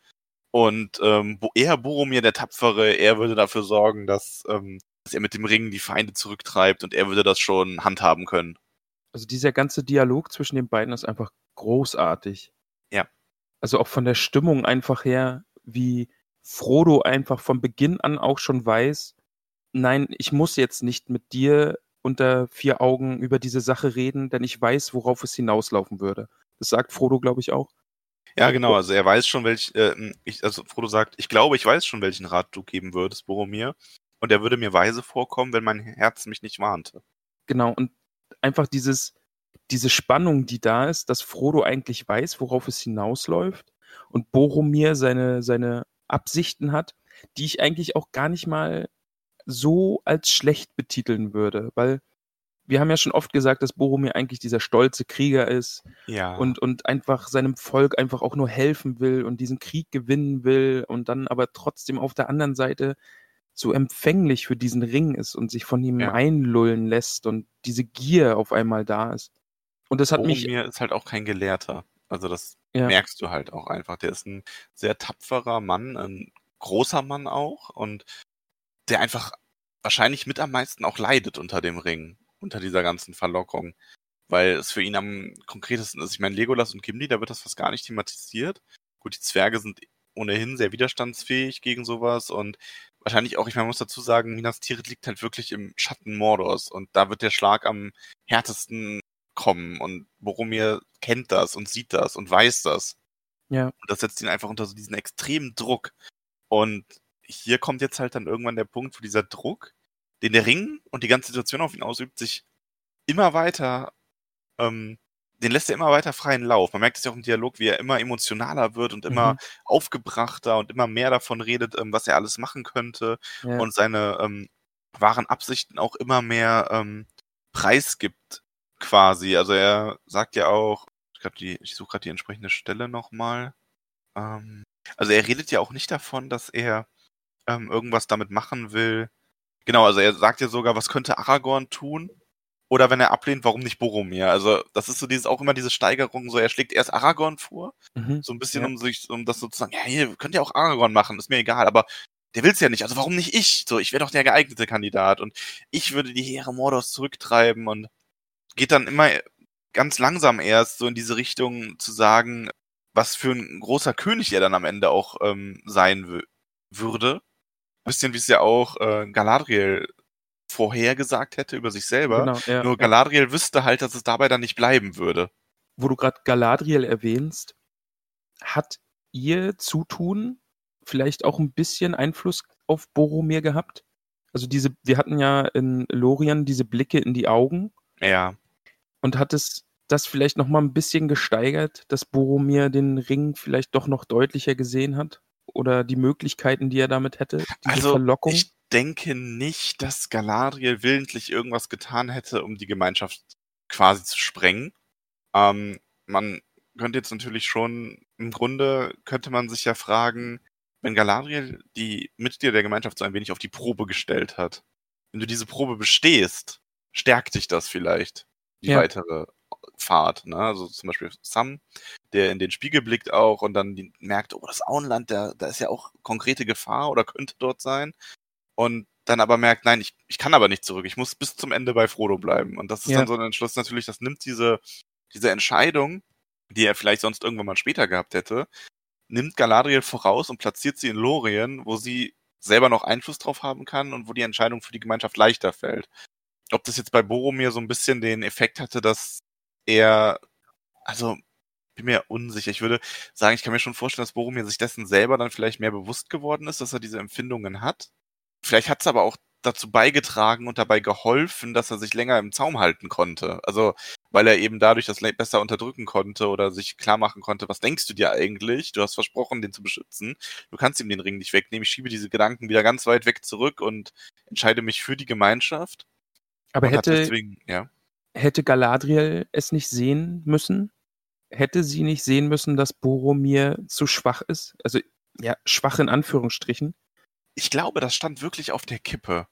Und ähm, eher Boromir, der Tapfere, er würde dafür sorgen, dass, ähm, dass er mit dem Ring die Feinde zurücktreibt und er würde das schon handhaben können.
Also dieser ganze Dialog zwischen den beiden ist einfach großartig. Also auch von der Stimmung einfach her, wie Frodo einfach von Beginn an auch schon weiß, nein, ich muss jetzt nicht mit dir unter vier Augen über diese Sache reden, denn ich weiß, worauf es hinauslaufen würde. Das sagt Frodo, glaube ich, auch.
Ja, genau, also er weiß schon, welch, äh, ich, also Frodo sagt, ich glaube, ich weiß schon, welchen Rat du geben würdest, Boromir. Und er würde mir weise vorkommen, wenn mein Herz mich nicht warnte.
Genau, und einfach dieses, diese Spannung, die da ist, dass Frodo eigentlich weiß, worauf es hinausläuft und Boromir seine, seine Absichten hat, die ich eigentlich auch gar nicht mal so als schlecht betiteln würde, weil wir haben ja schon oft gesagt, dass Boromir eigentlich dieser stolze Krieger ist
Ja.
und, und einfach seinem Volk einfach auch nur helfen will und diesen Krieg gewinnen will und dann aber trotzdem auf der anderen Seite so empfänglich für diesen Ring ist und sich von ihm
Ja.
einlullen lässt und diese Gier auf einmal da ist. Und das hat mich,
Boromir ist halt auch kein Gelehrter. Also das
Ja.
merkst du halt auch einfach. Der ist ein sehr tapferer Mann, ein großer Mann auch und der einfach wahrscheinlich mit am meisten auch leidet unter dem Ring, unter dieser ganzen Verlockung, weil es für ihn am konkretesten ist. Ich meine, Legolas und Gimli, da wird das fast gar nicht thematisiert. Gut, die Zwerge sind ohnehin sehr widerstandsfähig gegen sowas und wahrscheinlich auch, ich meine, man muss dazu sagen, Minas Tirith liegt halt wirklich im Schatten Mordors und da wird der Schlag am härtesten kommen und Boromir kennt das und sieht das und weiß das.
ja,
Und das setzt ihn einfach unter so diesen extremen Druck. Und hier kommt jetzt halt dann irgendwann der Punkt, wo dieser Druck, den der Ring und die ganze Situation auf ihn ausübt, sich immer weiter, ähm, den lässt er immer weiter freien Lauf. Man merkt es ja auch im Dialog, wie er immer emotionaler wird und immer
Mhm.
aufgebrachter und immer mehr davon redet, ähm, was er alles machen könnte
ja.
und seine ähm, wahren Absichten auch immer mehr ähm, preisgibt, quasi. Also er sagt ja auch, ich, glaub, die, ich suche gerade die entsprechende Stelle nochmal. Ähm, also er redet ja auch nicht davon, dass er ähm, irgendwas damit machen will. Genau, also er sagt ja sogar, was könnte Aragorn tun? Oder wenn er ablehnt, warum nicht Boromir? Also das ist so dieses auch immer diese Steigerung, so er schlägt erst Aragorn vor,
Mhm.
so ein bisschen
Ja.
um sich, um das sozusagen, ja, hier könnt ihr auch Aragorn machen, ist mir egal, aber der will's ja nicht, also warum nicht ich? So, ich wäre doch der geeignete Kandidat und ich würde die Heere Mordors zurücktreiben und geht dann immer ganz langsam erst so in diese Richtung zu sagen, was für ein großer König er dann am Ende auch ähm, sein würde. Ein bisschen wie es ja auch äh, Galadriel vorhergesagt hätte über sich selber. Genau, ja, Nur Galadriel ja. wüsste halt, dass es dabei dann nicht bleiben würde.
Wo du gerade Galadriel erwähnst, hat ihr Zutun vielleicht auch ein bisschen Einfluss auf Boromir gehabt? Also diese, wir hatten ja in Lorien diese Blicke in die Augen.
Ja.
Und hat es das vielleicht noch mal ein bisschen gesteigert, dass Boromir den Ring vielleicht doch noch deutlicher gesehen hat? Oder die Möglichkeiten, die er damit hätte?
Diese also, Verlockung? ich denke nicht, dass Galadriel willentlich irgendwas getan hätte, um die Gemeinschaft quasi zu sprengen. Ähm, man könnte jetzt natürlich schon, im Grunde könnte man sich ja fragen, wenn Galadriel die Mitglieder der Gemeinschaft so ein wenig auf die Probe gestellt hat, wenn du diese Probe bestehst, stärkt dich das vielleicht, die ja. weitere Fahrt. Ne? Also zum Beispiel Sam, der in den Spiegel blickt auch und dann merkt, oh, das Auenland, da, da ist ja auch konkrete Gefahr oder könnte dort sein. Und dann aber merkt, nein, ich, ich kann aber nicht zurück, ich muss bis zum Ende bei Frodo bleiben. Und das ist ja. dann so ein Entschluss natürlich, das nimmt diese, diese Entscheidung, die er vielleicht sonst irgendwann mal später gehabt hätte, nimmt Galadriel voraus und platziert sie in Lorien, wo sie selber noch Einfluss drauf haben kann und wo die Entscheidung für die Gemeinschaft leichter fällt. Ob das jetzt bei Boromir so ein bisschen den Effekt hatte, dass er, also bin mir unsicher. Ich würde sagen, ich kann mir schon vorstellen, dass Boromir sich dessen selber dann vielleicht mehr bewusst geworden ist, dass er diese Empfindungen hat. Vielleicht hat es aber auch dazu beigetragen und dabei geholfen, dass er sich länger im Zaum halten konnte. Also, weil er eben dadurch das besser unterdrücken konnte oder sich klar machen konnte, was denkst du dir eigentlich? Du hast versprochen, den zu beschützen. Du kannst ihm den Ring nicht wegnehmen. Ich schiebe diese Gedanken wieder ganz weit weg zurück und entscheide mich für die Gemeinschaft.
Aber hätte, deswegen, ja. hätte Galadriel es nicht sehen müssen? Hätte sie nicht sehen müssen, dass Boromir zu schwach ist? Also, ja, schwach in Anführungsstrichen
ich glaube, das stand wirklich auf der Kippe.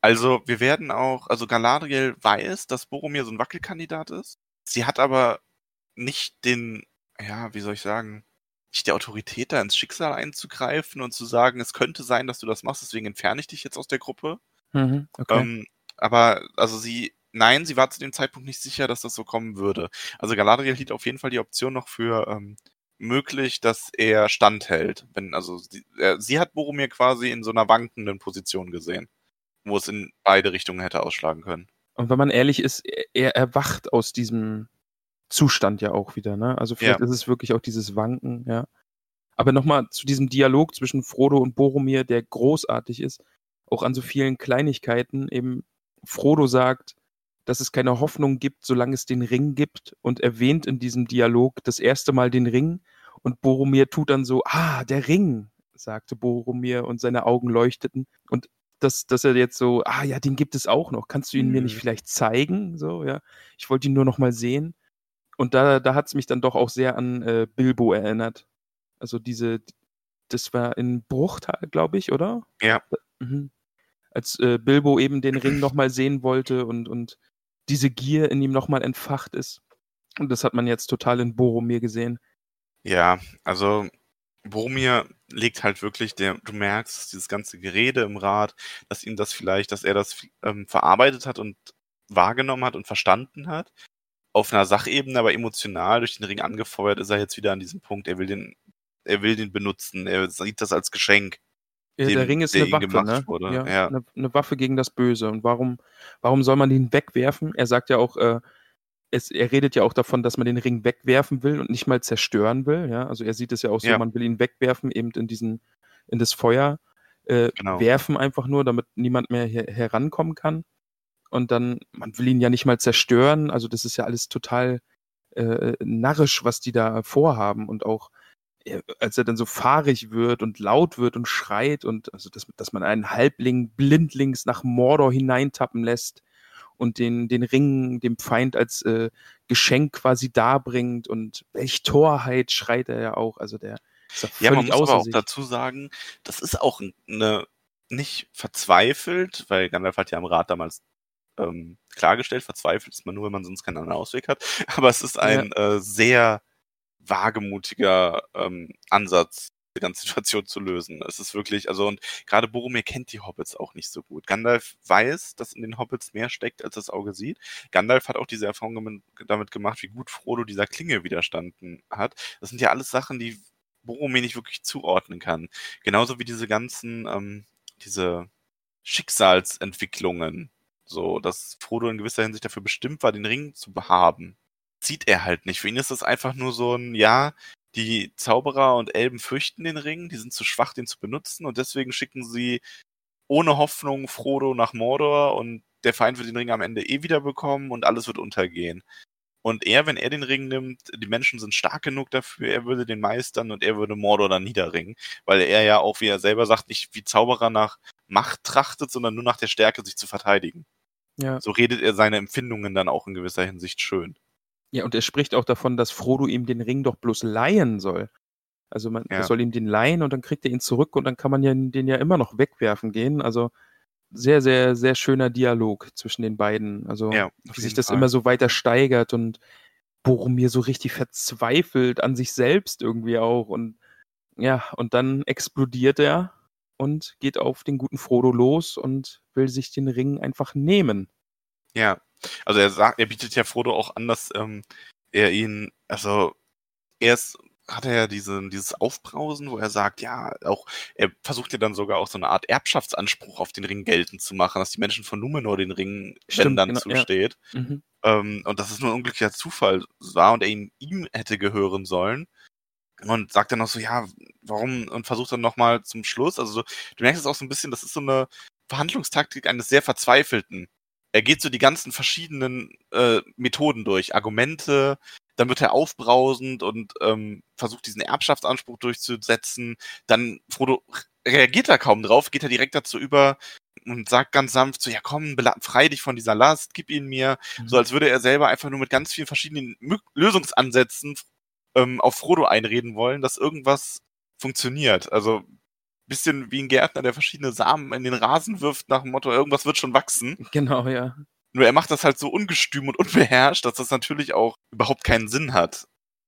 Also wir werden auch, also Galadriel weiß, dass Boromir so ein Wackelkandidat ist. Sie hat aber nicht den, ja, wie soll ich sagen, nicht der Autorität da ins Schicksal einzugreifen und zu sagen, es könnte sein, dass du das machst, deswegen entferne ich dich jetzt aus der Gruppe. Mhm, okay. ähm, aber also sie, nein, sie war zu dem Zeitpunkt nicht sicher, dass das so kommen würde. Also Galadriel hielt auf jeden Fall die Option noch für ähm, möglich, dass er standhält. Wenn, also sie, er, sie hat Boromir quasi in so einer wankenden Position gesehen, wo es in beide Richtungen hätte ausschlagen können.
Und wenn man ehrlich ist, er erwacht aus diesem Zustand ja auch wieder, ne? Also vielleicht ja. ist es wirklich auch dieses Wanken, ja. Aber nochmal zu diesem Dialog zwischen Frodo und Boromir, der großartig ist, auch an so vielen Kleinigkeiten. Eben Frodo sagt, dass es keine Hoffnung gibt, solange es den Ring gibt und erwähnt in diesem Dialog das erste Mal den Ring und Boromir tut dann so, ah, der Ring, sagte Boromir und seine Augen leuchteten und dass, dass er jetzt so, ah ja, den gibt es auch noch, kannst du ihn mhm. mir nicht mhm. vielleicht zeigen? So, ja, ich wollte ihn nur noch mal sehen. Und da, da hat es mich dann doch auch sehr an äh, Bilbo erinnert. Also diese, das war in Bruchtal, glaube ich, oder?
Ja.
Mhm. Als äh, Bilbo eben den Ring noch mal sehen wollte und, und diese Gier in ihm nochmal entfacht ist. Und das hat man jetzt total in Boromir gesehen.
Ja, also Boromir legt halt wirklich, der, du merkst, dieses ganze Gerede im Rat, dass ihm das vielleicht, dass er das ähm, verarbeitet hat und wahrgenommen hat und verstanden hat. Auf einer Sachebene, aber emotional durch den Ring angefeuert, ist er jetzt wieder an diesem Punkt. Er will den, er will den benutzen. Er sieht das als Geschenk.
Ja, dem, der Ring ist eine Waffe, ne? Ja, ja. Eine, eine, Waffe gegen das Böse. Und warum, warum soll man ihn wegwerfen? Er sagt ja auch, äh, es, er redet ja auch davon, dass man den Ring wegwerfen will und nicht mal zerstören will. Ja, also er sieht es ja auch so, ja. man will ihn wegwerfen, eben in diesen, in das Feuer äh, genau. werfen einfach nur, damit niemand mehr her herankommen kann. Und dann, man will ihn ja nicht mal zerstören. Also das ist ja alles total äh, narrisch, was die da vorhaben und auch als er dann so fahrig wird und laut wird und schreit und also dass, dass man einen Halbling blindlings nach Mordor hineintappen lässt und den, den Ring dem Feind als äh, Geschenk quasi darbringt und welch Torheit schreit er ja auch. Also der
ist ja, ja man muss aber auch dazu sagen, das ist auch eine nicht verzweifelt, weil Gandalf hat ja am Rat damals ähm, klargestellt, verzweifelt ist man nur, wenn man sonst keinen anderen Ausweg hat. <laughs> Aber es ist ein ja. äh, sehr wagemutiger ähm, Ansatz, die ganze <laughs> Situation zu lösen. Es ist wirklich, also und gerade Boromir kennt die Hobbits auch nicht so gut. Gandalf weiß, dass in den Hobbits mehr steckt, als das Auge sieht. Gandalf hat auch diese Erfahrung damit gemacht, wie gut Frodo dieser Klinge widerstanden hat. Das sind ja alles Sachen, die Boromir nicht wirklich zuordnen kann. Genauso wie diese ganzen, ähm, diese Schicksalsentwicklungen. So, dass Frodo in gewisser Hinsicht dafür bestimmt war, den Ring zu haben. Sieht er halt nicht. Für ihn ist das einfach nur so ein, ja, die Zauberer und Elben fürchten den Ring, die sind zu schwach, den zu benutzen und deswegen schicken sie ohne Hoffnung Frodo nach Mordor und der Feind wird den Ring am Ende eh wieder bekommen und alles wird untergehen. Und er, wenn er den Ring nimmt, die Menschen sind stark genug dafür, er würde den meistern und er würde Mordor dann niederringen, weil er ja auch, wie er selber sagt, nicht wie Zauberer nach Macht trachtet, sondern nur nach der Stärke, sich zu verteidigen. Ja. So redet er seine Empfindungen dann auch in gewisser Hinsicht schön.
Ja, und er spricht auch davon, dass Frodo ihm den Ring doch bloß leihen soll. Also man ja. soll ihm den leihen und dann kriegt er ihn zurück und dann kann man ja den ja immer noch wegwerfen gehen. Also sehr, sehr, sehr schöner Dialog zwischen den beiden. Also ja, wie sich das Fall. immer so weiter steigert und Boromir so richtig verzweifelt an sich selbst irgendwie auch. Und ja, und dann explodiert er und geht auf den guten Frodo los und will sich den Ring einfach nehmen.
Ja, also er sagt, er bietet ja Frodo auch an, dass ähm, er ihn, also erst hat er ja diese, dieses Aufbrausen, wo er sagt, ja, auch, er versucht ja dann sogar auch so eine Art Erbschaftsanspruch auf den Ring geltend zu machen, dass die Menschen von Numenor den Ring dann genau, zusteht. Ja. Mhm. Ähm, und dass es nur ein unglücklicher Zufall war und er ihm, ihm hätte gehören sollen. Und sagt dann noch so, ja, warum, und versucht dann nochmal zum Schluss, also so, du merkst es auch so ein bisschen, das ist so eine Verhandlungstaktik eines sehr Verzweifelten er geht so die ganzen verschiedenen äh, Methoden durch, Argumente, dann wird er aufbrausend und ähm, versucht diesen Erbschaftsanspruch durchzusetzen. Dann Frodo reagiert da kaum drauf, geht er direkt dazu über und sagt ganz sanft so, ja komm, frei dich von dieser Last, gib ihn mir. Mhm. So als würde er selber einfach nur mit ganz vielen verschiedenen Lösungsansätzen ähm, auf Frodo einreden wollen, dass irgendwas funktioniert. Also bisschen wie ein Gärtner, der verschiedene Samen in den Rasen wirft nach dem Motto, irgendwas wird schon wachsen.
Genau, ja.
Nur er macht das halt so ungestüm und <laughs> unbeherrscht, dass das natürlich auch überhaupt keinen Sinn hat.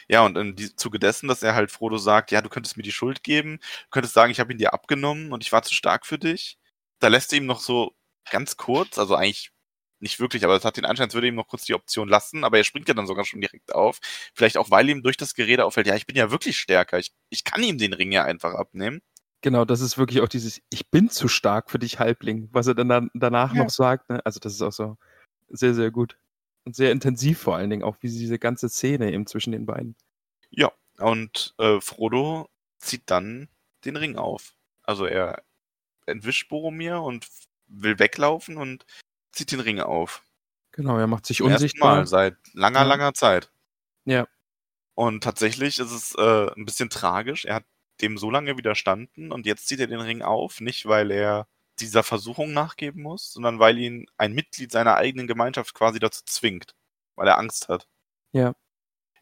Ja, und im Zuge dessen, dass er halt Frodo sagt, ja, du könntest mir die Schuld geben, du könntest sagen, ich habe ihn dir abgenommen und ich war zu stark für dich. Da lässt er ihm noch so ganz kurz, also eigentlich nicht wirklich, aber es hat den Anschein, als würde ihm noch kurz die Option lassen, aber er springt ja dann sogar schon direkt auf. Vielleicht auch, weil ihm durch das Gerede auffällt, ja, ich bin ja wirklich stärker, ich, ich kann ihm den Ring ja einfach abnehmen.
Genau, das ist wirklich auch dieses Ich bin zu stark für dich, Halbling, was er dann danach ja. noch sagt. Ne? Also das ist auch so sehr, sehr gut. Und sehr intensiv vor allen Dingen, auch wie diese ganze Szene eben zwischen den beiden.
Ja, und äh, Frodo zieht dann den Ring auf. Also er entwischt Boromir und will weglaufen und zieht den Ring auf.
Genau, er macht sich Zum unsichtbar.
Mal seit langer, ja. langer Zeit.
Ja.
Und tatsächlich ist es äh, ein bisschen tragisch. Er hat dem so lange widerstanden und jetzt zieht er den Ring auf, nicht weil er dieser Versuchung nachgeben muss, sondern weil ihn ein Mitglied seiner eigenen Gemeinschaft quasi dazu zwingt, weil er Angst hat.
Ja.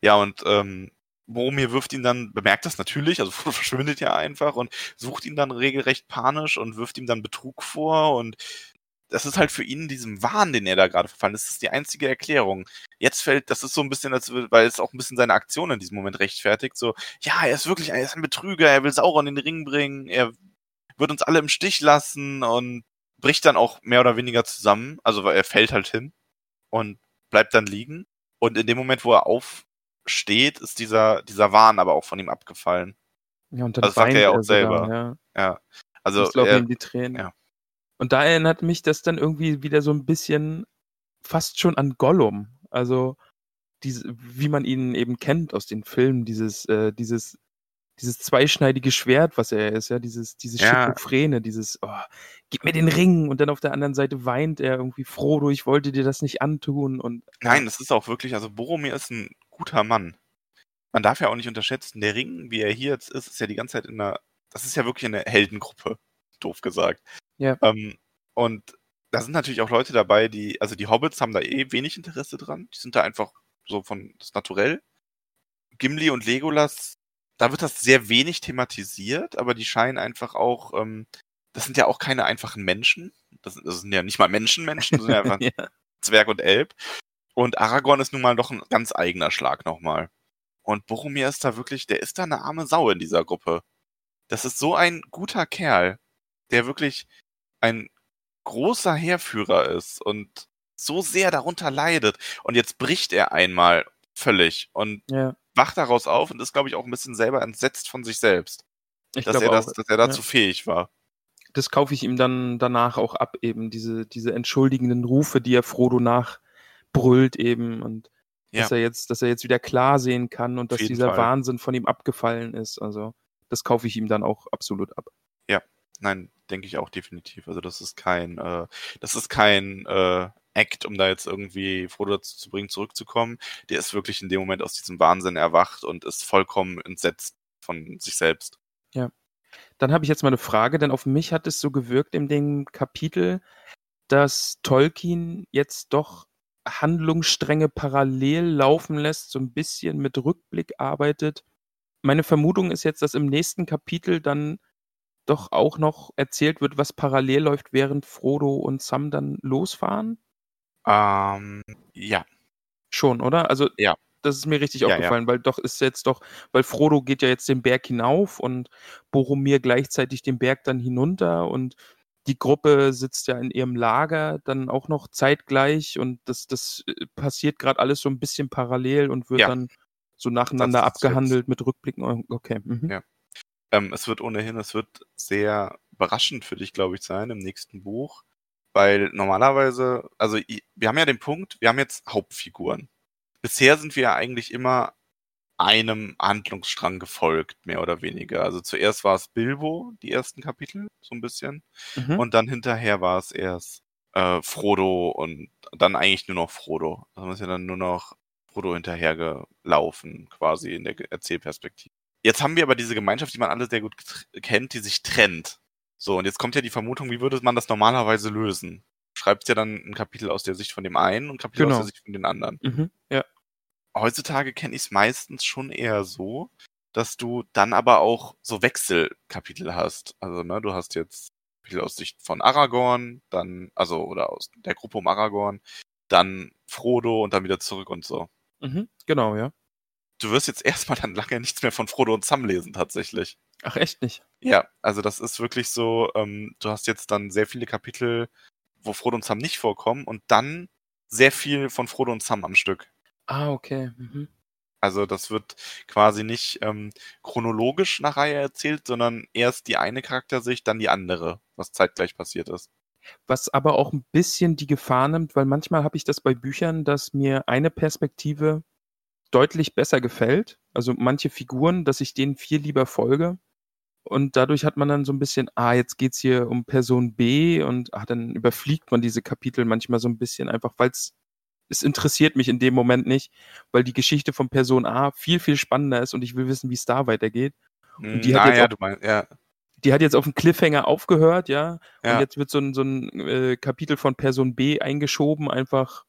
Ja, und ähm, Boromir wirft ihn dann, bemerkt das natürlich, also <laughs> verschwindet ja einfach und sucht ihn dann regelrecht panisch und wirft ihm dann Betrug vor und das ist halt für ihn in diesem Wahn, den er da gerade verfallen ist, das ist die einzige Erklärung. Jetzt fällt, das ist so ein bisschen, als, weil es auch ein bisschen seine Aktion in diesem Moment rechtfertigt, so, ja, er ist wirklich, er ist ein Betrüger, er will Sauron in den Ring bringen, er wird uns alle im Stich lassen und bricht dann auch mehr oder weniger zusammen, also er fällt halt hin und bleibt dann liegen. Und in dem Moment, wo er aufsteht, ist dieser, dieser Wahn aber auch von ihm abgefallen.
Ja, und dann also das sagt er ja auch selber. Sogar, ja.
ja. Also,
er, ihm die Tränen. Ja. Und da erinnert mich das dann irgendwie wieder so ein bisschen fast schon an Gollum. Also, diese, wie man ihn eben kennt aus den Filmen, dieses, äh, dieses, dieses zweischneidige Schwert, was er ist, ja, dieses, dieses ja. Schizophrene, dieses, oh, gib mir den Ring und dann auf der anderen Seite weint er irgendwie Frodo, ich wollte dir das nicht antun und.
Nein, das ist auch wirklich, also Boromir ist ein guter Mann. Man darf ja auch nicht unterschätzen, der Ring, wie er hier jetzt ist, ist ja die ganze Zeit in einer, das ist ja wirklich eine Heldengruppe, doof gesagt.
Ja.
Ähm, und da sind natürlich auch Leute dabei, die, also die Hobbits haben da eh wenig Interesse dran. Die sind da einfach so von das Naturell. Gimli und Legolas, da wird das sehr wenig thematisiert, aber die scheinen einfach auch, ähm, das sind ja auch keine einfachen Menschen. Das, das sind ja nicht mal Menschenmenschen, das sind ja einfach <laughs> ja. Zwerg und Elb. Und Aragorn ist nun mal doch ein ganz eigener Schlag nochmal. Und Boromir ist da wirklich, der ist da eine arme Sau in dieser Gruppe. Das ist so ein guter Kerl, der wirklich ein großer Heerführer ist und so sehr darunter leidet. Und jetzt bricht er einmal völlig und
Ja.
wacht daraus auf und ist, glaube ich, auch ein bisschen selber entsetzt von sich selbst,
Ich
dass er, das,
auch.
dass er dazu
Ja.
fähig war.
Das kaufe ich ihm dann danach auch ab, eben diese, diese entschuldigenden Rufe, die er Frodo nachbrüllt eben und
Ja.
dass er jetzt, dass er jetzt wieder klar sehen kann und
Auf
dass dieser
Fall.
Wahnsinn von ihm abgefallen ist. Also das kaufe ich ihm dann auch absolut ab.
Nein, denke ich auch definitiv. Also das ist kein, äh, das ist kein äh, Act, um da jetzt irgendwie Frodo dazu zu bringen, zurückzukommen. Der ist wirklich in dem Moment aus diesem Wahnsinn erwacht und ist vollkommen entsetzt von sich selbst.
Dann habe ich jetzt mal eine Frage, denn auf mich hat es so gewirkt in dem Kapitel, dass Tolkien jetzt doch Handlungsstränge parallel laufen lässt, so ein bisschen mit Rückblick arbeitet. Meine Vermutung ist jetzt, dass im nächsten Kapitel dann doch auch noch erzählt wird, was parallel läuft, während Frodo und Sam dann losfahren.
Ähm, ja,
Schon, oder? Also,
Ja.
das ist mir richtig
Ja, ja.
aufgefallen, weil doch ist jetzt doch, weil Frodo geht ja jetzt den Berg hinauf und Boromir gleichzeitig den Berg dann hinunter und die Gruppe sitzt ja in ihrem Lager dann auch noch zeitgleich und das, das äh, passiert gerade alles so ein bisschen parallel und wird
Ja.
dann so nacheinander
ist jetzt-
abgehandelt mit Rückblicken. Oh, Okay. Mhm.
Ja. Ähm, es wird ohnehin, es wird sehr überraschend für dich, glaube ich, sein im nächsten Buch, weil normalerweise, also wir haben ja den Punkt, wir haben jetzt Hauptfiguren. Bisher sind wir ja eigentlich immer einem Handlungsstrang gefolgt, mehr oder weniger. Also zuerst war es Bilbo, die ersten Kapitel, so ein bisschen,
Mhm.
und dann hinterher war es erst äh, Frodo und dann eigentlich nur noch Frodo. Also ist ja dann nur noch Frodo hinterhergelaufen, quasi in der Erzählperspektive. Jetzt haben wir aber diese Gemeinschaft, die man alle sehr gut kennt, die sich trennt. So, und jetzt kommt ja die Vermutung, wie würde man das normalerweise lösen? Schreibt ja dann ein Kapitel aus der Sicht von dem einen und ein Kapitel
Genau.
aus der Sicht von den anderen.
Mhm. Ja.
Heutzutage kenne ich es meistens schon eher so, dass du dann aber auch so Wechselkapitel hast. Also, ne, du hast jetzt Kapitel aus Sicht von Aragorn, dann, also, oder aus der Gruppe um Aragorn, dann Frodo und dann wieder zurück und so.
Mhm. Genau, ja.
Du wirst jetzt <laughs> erstmal dann lange nichts mehr von Frodo und Sam lesen, tatsächlich.
Ach, echt nicht?
Ja, also das ist wirklich so, ähm, du hast jetzt dann sehr viele Kapitel, wo Frodo und Sam nicht vorkommen und dann sehr viel von Frodo und Sam am Stück.
Ah, okay. Mhm.
Also das wird quasi nicht ähm, chronologisch nach Reihe erzählt, sondern erst die eine Charaktersicht, dann die andere, was zeitgleich passiert ist.
Was aber auch ein bisschen die Gefahr nimmt, weil manchmal habe ich das bei Büchern, dass mir eine Perspektive deutlich besser gefällt. Also manche Figuren, dass ich denen viel lieber folge. Und dadurch hat man dann so ein bisschen, ah, jetzt geht's hier um Person B und ah, dann überfliegt man diese Kapitel manchmal so ein bisschen einfach, weil es es interessiert mich in dem Moment nicht, weil die Geschichte von Person A viel, viel spannender ist und ich will wissen, wie es da weitergeht. Und die hat
Na
jetzt
ja, du meinst, ja,
Die hat jetzt auf einen Cliffhanger aufgehört, ja,
ja.
und jetzt wird so ein, so ein äh, Kapitel von Person B eingeschoben, einfach,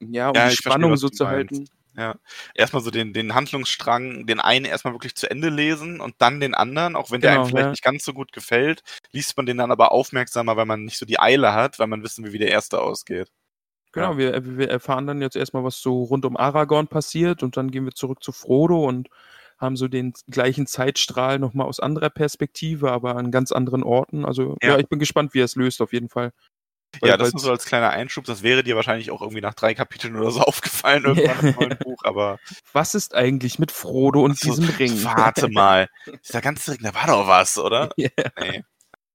ja, um die
verstehe,
Spannung
was
so zu halten.
Ja, erstmal so den, den Handlungsstrang, den einen erstmal wirklich zu Ende lesen und dann den anderen, auch wenn der
Genau,
einem vielleicht
ja.
nicht ganz so gut gefällt, liest man den dann aber aufmerksamer, weil man nicht so die Eile hat, weil man wissen will, wie der erste ausgeht.
Genau,
Ja.
wir, wir erfahren dann jetzt erstmal, was so rund um Aragorn passiert und dann gehen wir zurück zu Frodo und haben so den gleichen Zeitstrahl nochmal aus anderer Perspektive, aber an ganz anderen Orten. Also ja,
Ja.
ich bin gespannt, wie er es löst, auf jeden Fall.
Ja,
Weil-
das
weil's-
nur so als kleiner Einschub, das wäre dir wahrscheinlich auch irgendwie nach drei Kapiteln oder so <laughs> aufgefallen irgendwann im neuen Buch, aber
Was ist eigentlich mit Frodo und
so,
diesem Ring? <laughs>
warte mal, <laughs> dieser ganze Ring, da war doch was, oder?
Ja.
Nee.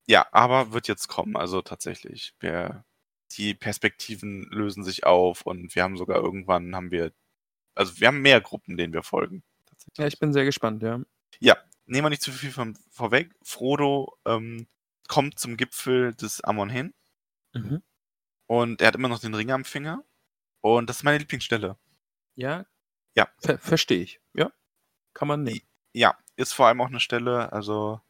Ja, aber wird jetzt kommen, also tatsächlich. Wir, die Perspektiven lösen sich auf und wir haben sogar irgendwann haben wir, also wir haben mehr Gruppen, denen wir folgen. Tatsächlich.
ja, ich bin sehr gespannt, ja.
Nehmen wir nicht zu viel von, vorweg. Frodo ähm, kommt zum Gipfel des Amon hin
Mhm.
und er hat immer noch den Ring am Finger. Und das ist meine Lieblingsstelle.
Ja?
Ja.
Ver Verstehe ich. Ja. Kann man nehmen.
Ja, ist vor allem auch eine Stelle, also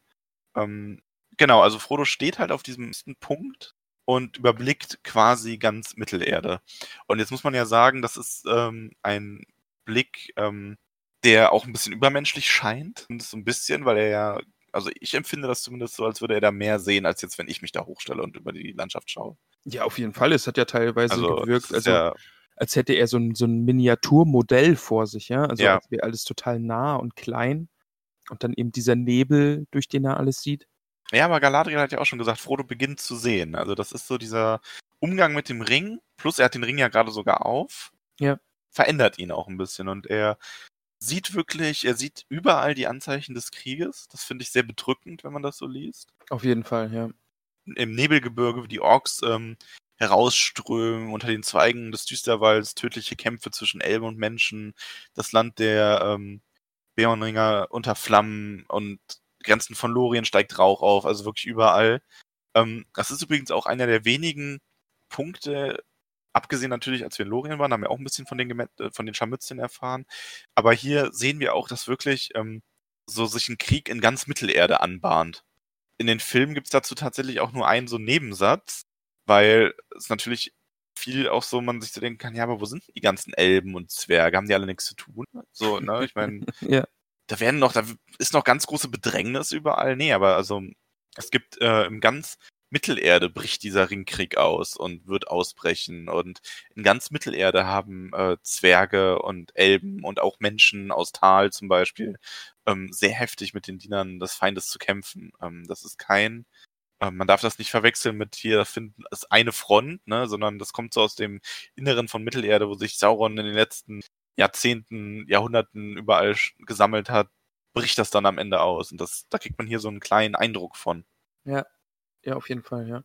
ähm, genau, also Frodo steht halt auf diesem Punkt und überblickt quasi ganz Mittelerde. Und jetzt muss man ja sagen, das ist ähm, ein Blick, ähm, der auch ein bisschen übermenschlich scheint. Und so ein bisschen, weil er ja, also ich empfinde das zumindest so, als würde er da mehr sehen, als jetzt, wenn ich mich da hochstelle und über die Landschaft schaue.
Ja, auf jeden Fall. Es hat ja teilweise
Also,
gewirkt, also
ja,
als hätte er so ein, so ein Miniaturmodell vor sich, ja. Also
Ja.
als wäre alles total nah und klein. Und dann eben dieser Nebel, durch den er alles sieht.
Ja, aber Galadriel hat ja auch schon gesagt, Frodo beginnt zu sehen. Also das ist so dieser Umgang mit dem Ring, plus er hat den Ring ja gerade sogar auf.
Ja.
Verändert ihn auch ein bisschen und er sieht wirklich, er sieht überall die Anzeichen des Krieges. Das finde ich sehr bedrückend, wenn man das so liest.
Auf jeden Fall, ja.
Im Nebelgebirge, wie die Orks ähm, herausströmen, unter den Zweigen des Düsterwalds, tödliche Kämpfe zwischen Elben und Menschen, das Land der ähm, Beornringer unter Flammen und Grenzen von Lorien steigt Rauch auf, also wirklich überall. Ähm, das ist übrigens auch einer der wenigen Punkte, abgesehen natürlich, als wir in Lorien waren, haben wir auch ein bisschen von den, äh, von den Scharmützeln erfahren. Aber hier sehen wir auch, dass wirklich ähm, so sich ein Krieg in ganz Mittelerde anbahnt. In den Filmen gibt es dazu tatsächlich auch nur einen so Nebensatz, weil es natürlich viel auch so, man sich so denken kann, ja, aber wo sind die ganzen Elben und Zwerge? Haben die alle nichts zu tun? So, ne, ich meine, <laughs>
ja.
da werden noch, da ist noch ganz große Bedrängnis überall. Nee, aber also es gibt äh, im ganz Mittelerde bricht dieser Ringkrieg aus und wird ausbrechen. Und in ganz Mittelerde haben äh, Zwerge und Elben und auch Menschen aus Tal zum Beispiel ähm, sehr heftig mit den Dienern des Feindes zu kämpfen. Ähm, das ist kein, äh, man darf das nicht verwechseln mit hier finden ist eine Front, ne, sondern das kommt so aus dem Inneren von Mittelerde, wo sich Sauron in den letzten Jahrzehnten, Jahrhunderten überall gesammelt hat, bricht das dann am Ende aus. Und das, da kriegt man hier so einen kleinen Eindruck von.
Ja, ja, auf jeden Fall, ja.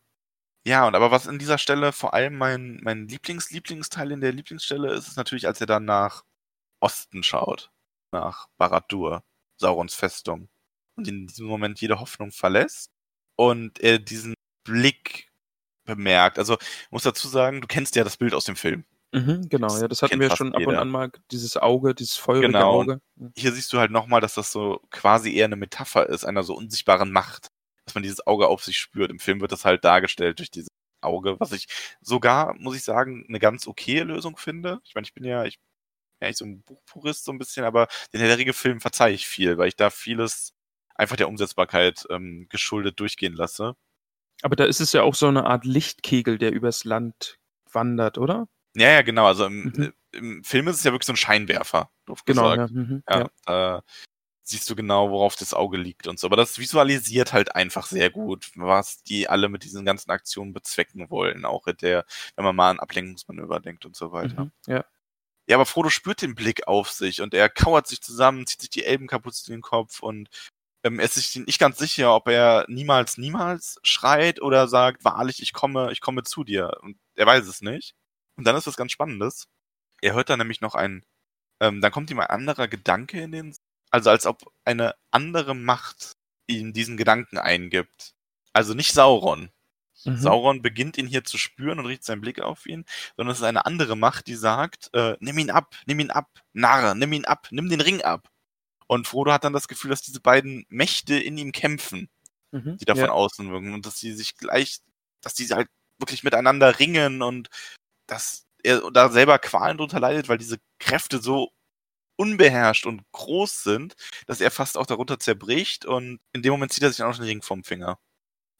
Ja, und aber was in dieser Stelle vor allem mein, mein Lieblings-Lieblingsteil in der Lieblingsstelle ist, ist natürlich, als er dann nach Osten schaut. Nach Barad-dûr, Saurons Festung. Und in diesem Moment jede Hoffnung verlässt. Und er diesen Blick bemerkt. Also, ich muss dazu sagen, du kennst ja das Bild aus dem Film.
Mhm, genau,
Das
ja, das hatten wir schon ab und an mal, dieses Auge, dieses feurige
Genau.
Auge.
Hier siehst du halt nochmal, dass das so quasi eher eine Metapher ist, einer so unsichtbaren Macht. Dass man dieses Auge auf sich spürt. Im Film wird das halt dargestellt durch dieses Auge, was ich sogar, muss ich sagen, eine ganz okaye Lösung finde. Ich meine, ich bin ja, ich bin ja nicht so ein Buchpurist so ein bisschen, aber den Herr der Ringe-Film verzeihe ich viel, weil ich da vieles einfach der Umsetzbarkeit ähm, geschuldet durchgehen lasse.
Aber da ist es ja auch so eine Art Lichtkegel, der übers Land wandert, oder?
Ja, ja, genau. Also im,
Mhm.
äh, im Film ist es ja wirklich so ein Scheinwerfer, doof
Genau,
gesagt.
ja. Mhm,
Ja,
ja.
da siehst du genau, worauf das Auge liegt und so. Aber das visualisiert halt einfach sehr gut, was die alle mit diesen ganzen Aktionen bezwecken wollen. Auch in der, wenn man mal an Ablenkungsmanöver denkt und so weiter.
Mhm, ja.
Ja, aber Frodo spürt den Blick auf sich und er kauert sich zusammen, zieht sich die Elbenkapuze in den Kopf und ähm, er ist sich nicht ganz sicher, ob er niemals, niemals schreit oder sagt, wahrlich, ich komme, ich komme zu dir. Und er weiß es nicht. Und dann ist was ganz Spannendes. Er hört dann nämlich noch ein, ähm, dann kommt ihm ein anderer Gedanke in den, also als ob eine andere Macht ihm diesen Gedanken eingibt. Also nicht Sauron.
Mhm.
Sauron beginnt ihn hier zu spüren und richtet seinen Blick auf ihn, sondern es ist eine andere Macht, die sagt, äh, nimm ihn ab, nimm ihn ab, Narr, nimm ihn ab, nimm den Ring ab. Und Frodo hat dann das Gefühl, dass diese beiden Mächte in ihm kämpfen,
Mhm,
die da von
ja.
außen wirken und dass sie sich gleich, dass die halt wirklich miteinander ringen und dass er da selber Qualen drunter leidet, weil diese Kräfte so unbeherrscht und groß sind, dass er fast auch darunter zerbricht und in dem Moment zieht er sich dann auch den Ring vom Finger.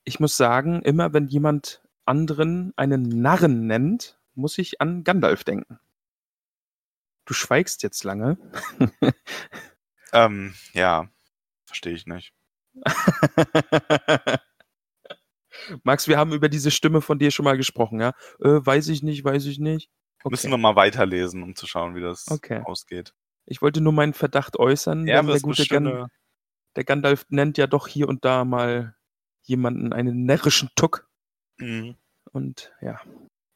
Ich muss sagen, immer wenn jemand anderen einen Narren nennt, muss ich an Gandalf denken. Du schweigst jetzt lange. <laughs>
Ähm, ja, verstehe ich nicht. <laughs>
Max, wir haben über diese Stimme von dir schon mal gesprochen, ja? Äh, weiß ich nicht, weiß ich nicht.
Müssen wir mal weiterlesen, um zu schauen, wie das
Okay.
ausgeht.
Ich wollte nur meinen Verdacht äußern,
Ja,
der gute Gan der Gandalf nennt ja doch hier und da mal jemanden einen närrischen Tuck.
Mhm.
Und ja,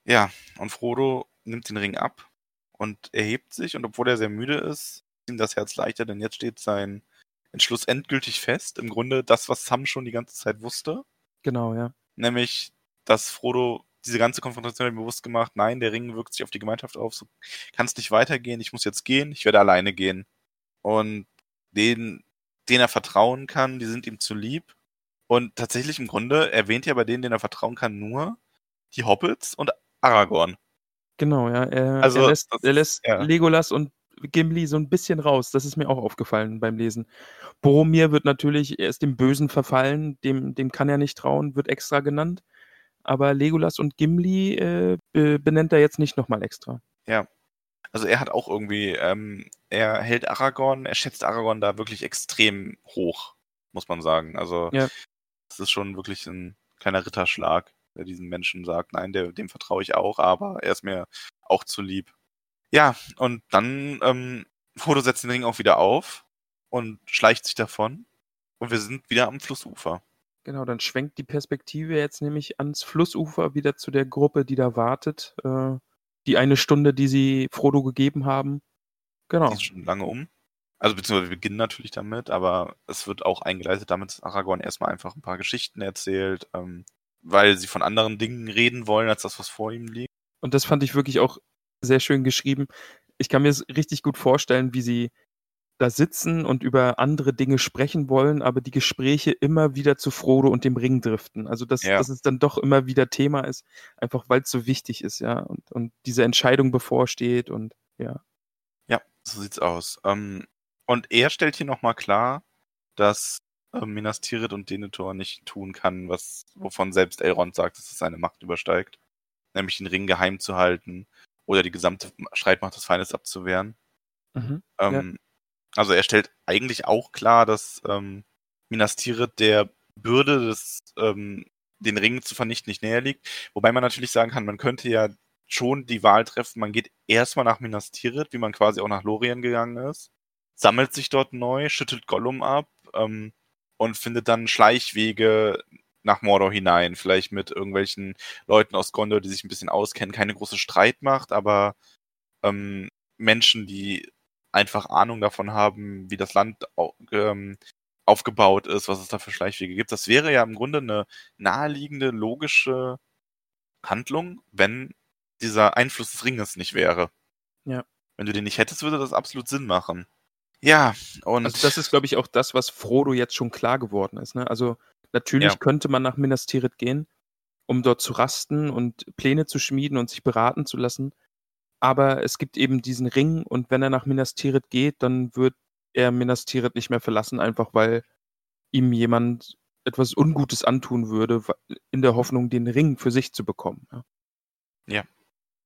Ja, und Frodo nimmt den Ring ab und erhebt sich und obwohl er sehr müde ist, ist ihm das Herz leichter, denn jetzt steht sein Entschluss endgültig fest. Im Grunde das, was Sam schon die ganze Zeit wusste,
genau, ja.
nämlich, dass Frodo diese ganze Konfrontation hat ihm bewusst gemacht, nein, der Ring wirkt sich auf die Gemeinschaft auf, so kann es nicht weitergehen, ich muss jetzt gehen, ich werde alleine gehen. Und den, den er vertrauen kann, die sind ihm zu lieb. Und tatsächlich im Grunde erwähnt er bei denen, denen er vertrauen kann, nur die Hobbits und Aragorn.
Genau, ja. Er,
Also,
er lässt, er
ist-
lässt
ja.
Legolas und Gimli so ein bisschen raus. Das ist mir auch aufgefallen beim Lesen. Boromir wird natürlich, er ist dem Bösen verfallen, dem, dem kann er nicht trauen, wird extra genannt. Aber Legolas und Gimli äh, be benennt er jetzt nicht nochmal extra.
Also er hat auch irgendwie, ähm, er hält Aragorn, er schätzt Aragorn da wirklich extrem hoch, muss man sagen. Also
Ja.
das ist schon wirklich ein kleiner Ritterschlag, der diesen Menschen sagt, nein, der, dem vertraue ich auch, aber er ist mir auch zu lieb. Ja, und dann, ähm, Frodo setzt den Ring auch wieder auf und schleicht sich davon. Und wir sind wieder am Flussufer.
Genau, dann schwenkt die Perspektive jetzt nämlich ans Flussufer wieder zu der Gruppe, die da wartet. Äh, die eine Stunde, die sie Frodo gegeben haben. Genau.
Die ist schon lange um. Also beziehungsweise wir beginnen natürlich damit, aber es wird auch eingeleitet damit, dass Aragorn erstmal einfach ein paar Geschichten erzählt, ähm, weil sie von anderen Dingen reden wollen, als das, was vor ihm liegt.
Und das fand ich wirklich auch sehr schön geschrieben. Ich kann mir es richtig gut vorstellen, wie sie da sitzen und über andere Dinge sprechen wollen, aber die Gespräche immer wieder zu Frodo und dem Ring driften. Also dass,
Ja.
dass es dann doch immer wieder Thema ist, einfach weil es so wichtig ist, ja. Und, und diese Entscheidung bevorsteht und ja.
Ja, so sieht's aus. Ähm, und er stellt hier nochmal klar, dass ähm, Minas Tirith und Denethor nicht tun kann, was, wovon selbst Elrond sagt, dass es seine Macht übersteigt. Nämlich den Ring geheim zu halten oder die gesamte Streitmacht des Feindes abzuwehren.
Mhm.
Ähm, Also er stellt eigentlich auch klar, dass ähm, Minas Tirith der Bürde des ähm, den Ring zu vernichten nicht näher liegt. Wobei man natürlich sagen kann, man könnte ja schon die Wahl treffen, man geht erstmal nach Minas Tirith, wie man quasi auch nach Lorien gegangen ist, sammelt sich dort neu, schüttelt Gollum ab ähm, und findet dann Schleichwege nach Mordor hinein, vielleicht mit irgendwelchen Leuten aus Gondor, die sich ein bisschen auskennen, keine große Streitmacht, aber ähm, Menschen, die einfach Ahnung davon haben, wie das Land ähm, aufgebaut ist, was es da für Schleichwege gibt. Das wäre ja im Grunde eine naheliegende, logische Handlung, wenn dieser Einfluss des Ringes nicht wäre.
Ja.
Wenn du den nicht hättest, würde das absolut Sinn machen. Ja, und
Also das ist, glaube ich, auch das, was Frodo jetzt schon klar geworden ist. Ne? Also natürlich
Ja.
könnte man nach Minas Tirith gehen, um dort zu rasten und Pläne zu schmieden und sich beraten zu lassen. Aber es gibt eben diesen Ring und wenn er nach Minas Tirith geht, dann wird er Minas Tirith nicht mehr verlassen, einfach weil ihm jemand etwas Ungutes antun würde, in der Hoffnung, den Ring für sich zu bekommen. Ja.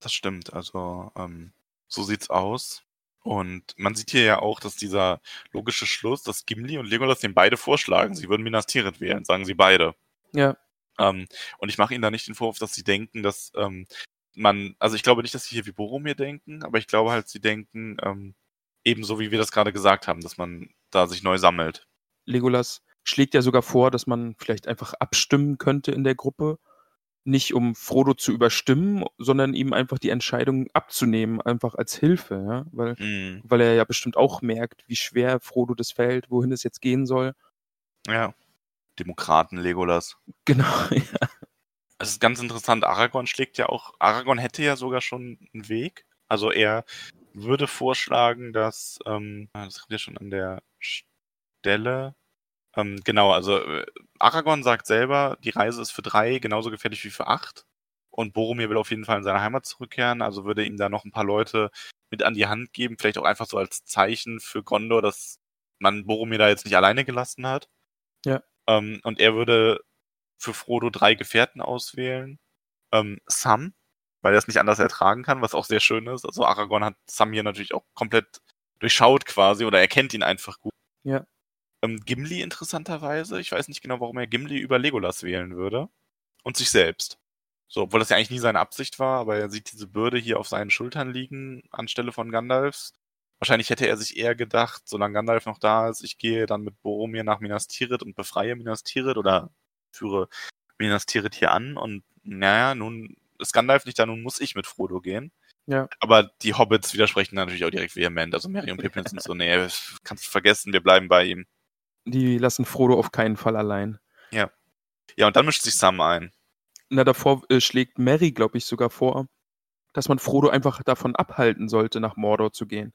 Das stimmt, also ähm, so sieht's aus. Und man sieht hier ja auch, dass dieser logische Schluss, dass Gimli und Legolas den beide vorschlagen, sie würden Minas Tirith wählen, sagen sie beide.
Ja,
Ähm, und ich mache ihnen da nicht den Vorwurf, dass sie denken, dass ähm, man, also ich glaube nicht, dass sie hier wie Boromir denken, aber ich glaube halt, sie denken ähm, ebenso, wie wir das gerade gesagt haben, dass man da sich neu sammelt.
Legolas schlägt ja sogar vor, dass man vielleicht einfach abstimmen könnte in der Gruppe. Nicht um Frodo zu überstimmen, sondern ihm einfach die Entscheidung abzunehmen, einfach als Hilfe, ja. Weil,
Mhm.
weil er ja bestimmt auch merkt, wie schwer Frodo das fällt, wohin es jetzt gehen soll.
Ja. Demokraten, Legolas.
Genau, <laughs> ja.
Es ist ganz interessant, Aragorn schlägt ja auch, Aragorn hätte ja sogar schon einen Weg. Also er würde vorschlagen, dass, ähm, ah, das kommt ja schon an der Stelle, ähm, genau, also äh, Aragorn sagt selber, die Reise ist für drei genauso gefährlich wie für acht. Und Boromir will auf jeden Fall in seine Heimat zurückkehren, also würde ihm da noch ein paar Leute mit an die Hand geben, vielleicht auch einfach so als Zeichen für Gondor, dass man Boromir da jetzt nicht alleine gelassen hat.
Ja.
Ähm, und er würde für Frodo drei Gefährten auswählen. Ähm, Sam, weil er es nicht anders ertragen kann, was auch sehr schön ist. Also Aragorn hat Sam hier natürlich auch komplett durchschaut quasi oder er kennt ihn einfach gut.
Ja.
Ähm, Gimli interessanterweise, ich weiß nicht genau, warum er Gimli über Legolas wählen würde. Und sich selbst. So, obwohl das ja eigentlich nie seine Absicht war, aber er sieht diese Bürde hier auf seinen Schultern liegen, anstelle von Gandalfs. Wahrscheinlich hätte er sich eher gedacht, solange Gandalf noch da ist, ich gehe dann mit Boromir nach Minas Tirith und befreie Minas Tirith oder führe Minas Tirith hier an und naja, nun ist Gandalf nicht da, nun muss ich mit Frodo gehen.
Ja.
Aber die Hobbits widersprechen natürlich auch direkt vehement. Also Merry und Pippin sind so, nee, kannst du vergessen, wir bleiben bei ihm.
Die lassen Frodo auf keinen Fall allein.
Ja, und dann mischt sich Sam ein.
Na, davor äh, schlägt Mary, glaube ich, sogar vor, dass man Frodo einfach davon abhalten sollte, nach Mordor zu gehen.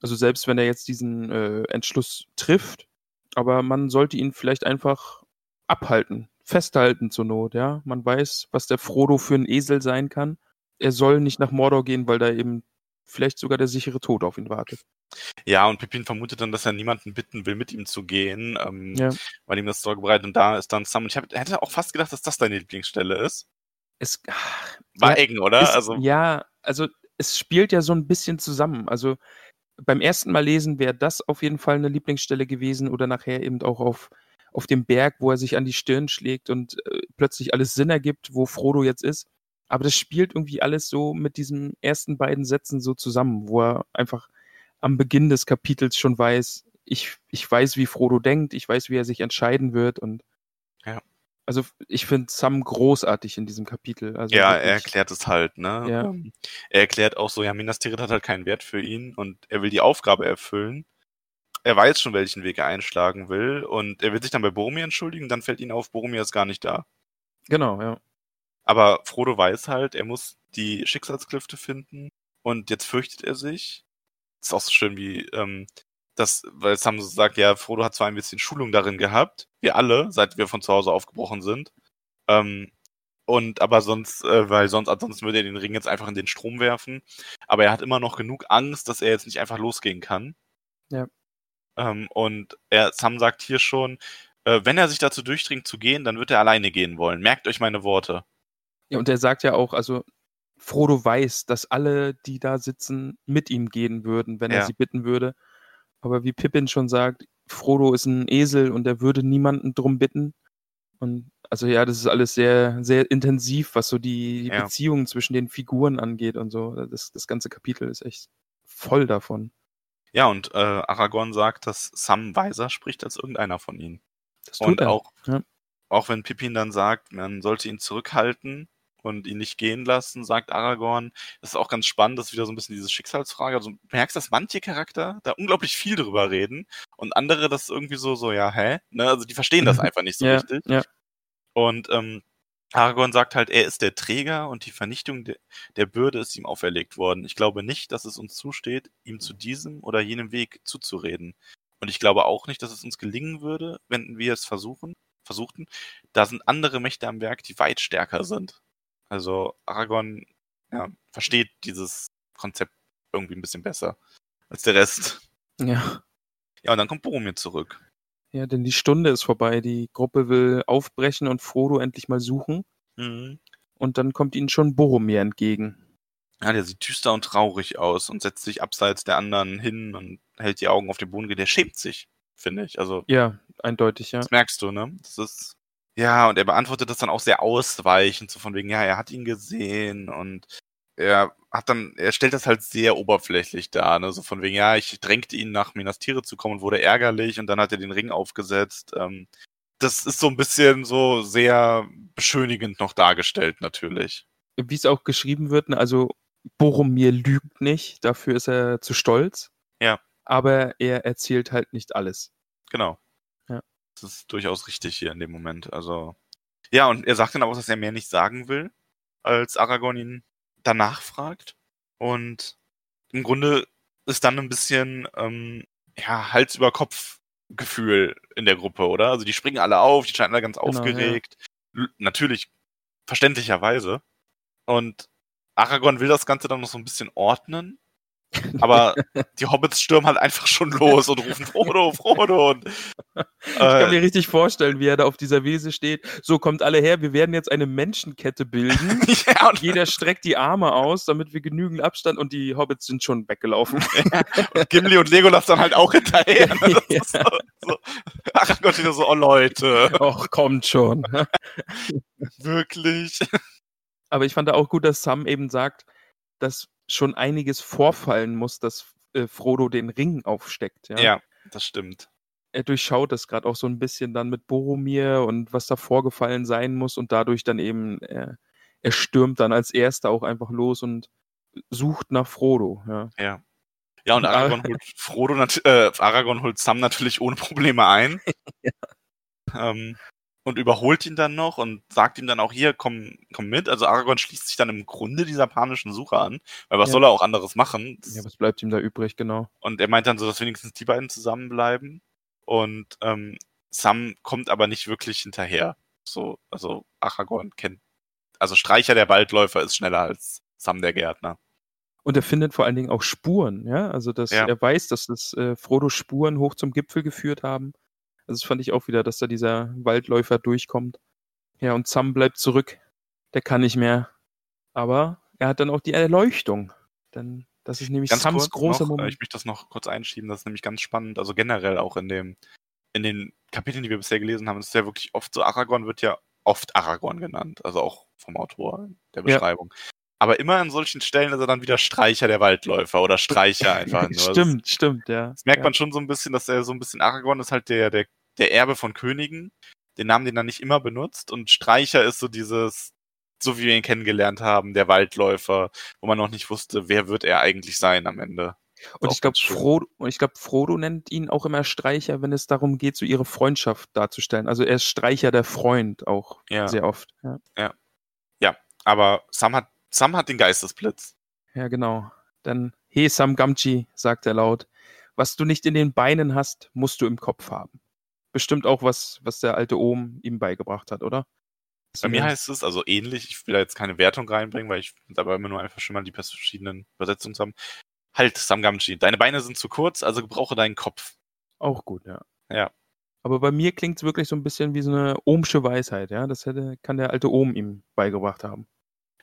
Also selbst wenn er jetzt diesen äh, Entschluss trifft, aber man sollte ihn vielleicht einfach abhalten, festhalten zur Not, ja. Man weiß, was der Frodo für ein Esel sein kann. Er soll nicht nach Mordor gehen, weil da eben vielleicht sogar der sichere Tod auf ihn wartet.
Ja, und Pippin vermutet dann, dass er niemanden bitten will, mit ihm zu gehen, ähm,
Ja.
weil ihm das Sorge bereitet. Und da ist dann Sam. Und ich hab, hätte auch fast gedacht, dass das deine Lieblingsstelle ist.
Es
War
Ja,
eng, oder?
ist,
also,
ja, also es spielt ja so ein bisschen zusammen. Also beim ersten Mal lesen wäre das auf jeden Fall eine Lieblingsstelle gewesen oder nachher eben auch auf, auf dem Berg, wo er sich an die Stirn schlägt und äh, plötzlich alles Sinn ergibt, wo Frodo jetzt ist. Aber das spielt irgendwie alles so mit diesen ersten beiden Sätzen so zusammen, wo er einfach am Beginn des Kapitels schon weiß, ich, ich weiß, wie Frodo denkt, ich weiß, wie er sich entscheiden wird und
Ja.
also ich finde Sam großartig in diesem Kapitel. Also
Ja,
wirklich,
er erklärt es halt, ne?
Ja.
Ähm, Er erklärt auch so, ja, Minas Tirith hat halt keinen Wert für ihn und er will die Aufgabe erfüllen. Er weiß schon, welchen Weg er einschlagen will und er wird sich dann bei Boromir entschuldigen, dann fällt ihm auf, Boromir ist gar nicht da.
Genau, ja.
Aber Frodo weiß halt, er muss die Schicksalsklüfte finden und jetzt fürchtet er sich. ist auch so schön wie, ähm, das, weil Sam so sagt, ja, Frodo hat zwar ein bisschen Schulung darin gehabt, wir alle, seit wir von zu Hause aufgebrochen sind. Ähm, und aber sonst, äh, weil sonst, ansonsten würde er den Ring jetzt einfach in den Strom werfen. Aber er hat immer noch genug Angst, dass er jetzt nicht einfach losgehen kann.
Ja.
Ähm, und er, Sam sagt hier schon, äh, wenn er sich dazu durchdringt zu gehen, dann wird er alleine gehen wollen. Merkt euch meine Worte.
Ja, und er sagt ja auch, also Frodo weiß, dass alle, die da sitzen, mit ihm gehen würden, wenn er
Ja.
sie bitten würde. Aber wie Pippin schon sagt, Frodo ist ein Esel und er würde niemanden drum bitten. Und also ja, das ist alles sehr, sehr intensiv, was so die, die
Ja.
Beziehungen zwischen den Figuren angeht und so. Das, das ganze Kapitel ist echt voll davon.
Ja, und äh, Aragorn sagt, dass Sam weiser spricht als irgendeiner von ihnen.
Das
Und
er.
auch,
Ja.
auch wenn Pippin dann sagt, man sollte ihn zurückhalten und ihn nicht gehen lassen, sagt Aragorn, das ist auch ganz spannend, das ist wieder so ein bisschen diese Schicksalsfrage. Also du merkst, dass manche Charakter da unglaublich viel drüber reden und andere das irgendwie so, so, ja, hä? Ne? Also die verstehen das <laughs> einfach nicht so
ja,
richtig.
ja.
Und ähm, Aragorn sagt halt, er ist der Träger und die Vernichtung de der Bürde ist ihm auferlegt worden. Ich glaube nicht, dass es uns zusteht, ihm zu diesem oder jenem Weg zuzureden. Und ich glaube auch nicht, dass es uns gelingen würde, wenn wir es versuchen, versuchten. Da sind andere Mächte am Werk, die weit stärker sind. Also Aragorn ja, versteht dieses Konzept irgendwie ein bisschen besser als der Rest.
ja.
Ja, und dann kommt Boromir zurück.
Ja, denn die Stunde ist vorbei. Die Gruppe will aufbrechen und Frodo endlich mal suchen.
Mhm.
Und dann kommt ihnen schon Boromir entgegen.
Ja, der sieht düster und traurig aus und setzt sich abseits der anderen hin und hält die Augen auf den Boden. Der schämt sich, finde ich. Also,
Ja, eindeutig, ja.
das merkst du, ne? Das ist. Ja, und er beantwortet das dann auch sehr ausweichend, so von wegen, ja, er hat ihn gesehen und er hat dann, er stellt das halt sehr oberflächlich dar, ne? So von wegen, ja, ich drängte ihn nach Minas Tirith zu kommen und wurde ärgerlich und dann hat er den Ring aufgesetzt. Ähm, das ist so ein bisschen so sehr beschönigend noch dargestellt, natürlich.
Wie es auch geschrieben wird, ne, also Boromir lügt nicht, dafür ist er zu stolz.
Ja.
Aber er erzählt halt nicht alles.
Genau.
Ja.
Das ist durchaus richtig hier in dem Moment. Also. Ja, und er sagt dann auch, dass er mehr nicht sagen will, als Aragorn ihn danach fragt. Und im Grunde ist dann ein bisschen, ähm, ja, Hals über Kopf Gefühl in der Gruppe, oder? Also die springen alle auf, die scheinen alle ganz
Genau,
aufgeregt. L- Natürlich, verständlicherweise. Und Aragorn will das Ganze dann noch so ein bisschen ordnen. Aber die Hobbits stürmen halt einfach schon los und rufen Frodo, Frodo. Und,
Ich kann mir
äh,
richtig vorstellen, wie er da auf dieser Wiese steht. So, kommt alle her, wir werden jetzt eine Menschenkette bilden. <laughs>
ja,
Jeder streckt die Arme aus, damit wir genügend Abstand und die Hobbits sind schon weggelaufen. <laughs>
und Gimli und Legolas dann halt auch hinterher. <laughs> Ne? Ist so, so. Aragorn wieder so, oh Leute,
Och, kommt schon.
wirklich.
Aber ich fand auch gut, dass Sam eben sagt, dass schon einiges vorfallen muss, dass äh, Frodo den Ring aufsteckt. Ja?
Ja, das stimmt.
Er durchschaut das gerade auch so ein bisschen dann mit Boromir und was da vorgefallen sein muss und dadurch dann eben, er, er stürmt dann als Erster auch einfach los und sucht nach Frodo. Ja,
Ja. Ja, und Aragorn
Ar-
holt Frodo, äh, Aragorn holt Sam natürlich ohne Probleme ein. <laughs> ähm, und überholt ihn dann noch und sagt ihm dann auch hier, komm, komm mit. Also Aragorn schließt sich dann im Grunde dieser panischen Suche an, weil was
Ja.
soll er auch anderes machen?
Ja was bleibt ihm da übrig, genau.
Und er meint dann so, dass wenigstens die beiden zusammenbleiben. Und ähm, Sam kommt aber nicht wirklich hinterher. So, also Aragorn kennt, also Streicher der Waldläufer ist schneller als Sam der Gärtner.
Und er findet vor allen Dingen auch Spuren, ja. Also dass
Ja.
er weiß, dass das äh, Frodo Spuren hoch zum Gipfel geführt haben. Also das fand ich auch wieder, dass da dieser Waldläufer durchkommt. Ja, und Sam bleibt zurück. Der kann nicht mehr. Aber er hat dann auch die Erleuchtung. Denn das ist nämlich
Ganz
Sams großer
noch, äh,
Moment.
ich möchte das noch kurz einschieben, das ist nämlich ganz spannend. Also generell auch in dem, in den Kapiteln, die wir bisher gelesen haben, ist es ja wirklich oft so, Aragorn wird ja oft Aragorn genannt, also auch vom Autor der
Ja.
Aber immer an solchen Stellen ist er dann wieder Streicher der Waldläufer oder Streicher <laughs> einfach nur. Das-
stimmt, stimmt, ja.
Das merkt
ja.
man schon so ein bisschen, dass er so ein bisschen Aragorn ist halt der, der, der Erbe von Königen, den Namen, den er nicht immer benutzt. Und Streicher ist so dieses, so wie wir ihn kennengelernt haben, der Waldläufer, wo man noch nicht wusste, wer wird er eigentlich sein am Ende.
Und ich glaube. Frodo, und ich glaube, Frodo nennt ihn auch immer Streicher, wenn es darum geht, so ihre Freundschaft darzustellen. Also er ist Streicher der Freund auch
Ja.
sehr oft. Ja,
Aber Sam hat, Sam hat den Geistesblitz.
ja genau. Dann, he Sam Gamgee, sagt er laut, was du nicht in den Beinen hast, musst du im Kopf haben. Bestimmt auch was, was der alte Ohm ihm beigebracht hat, oder?
Bei mir heißt es, also ähnlich, ich will da jetzt keine Wertung reinbringen, weil ich aber immer nur einfach schon mal die verschiedenen Übersetzungen zusammen. Halt, Sam Gamgee, deine Beine sind zu kurz, also gebrauche deinen Kopf.
Auch gut, ja.
Ja.
Aber bei mir klingt es wirklich so ein bisschen wie so eine ohmsche Weisheit, ja. Das hätte, kann der alte Ohm ihm beigebracht haben.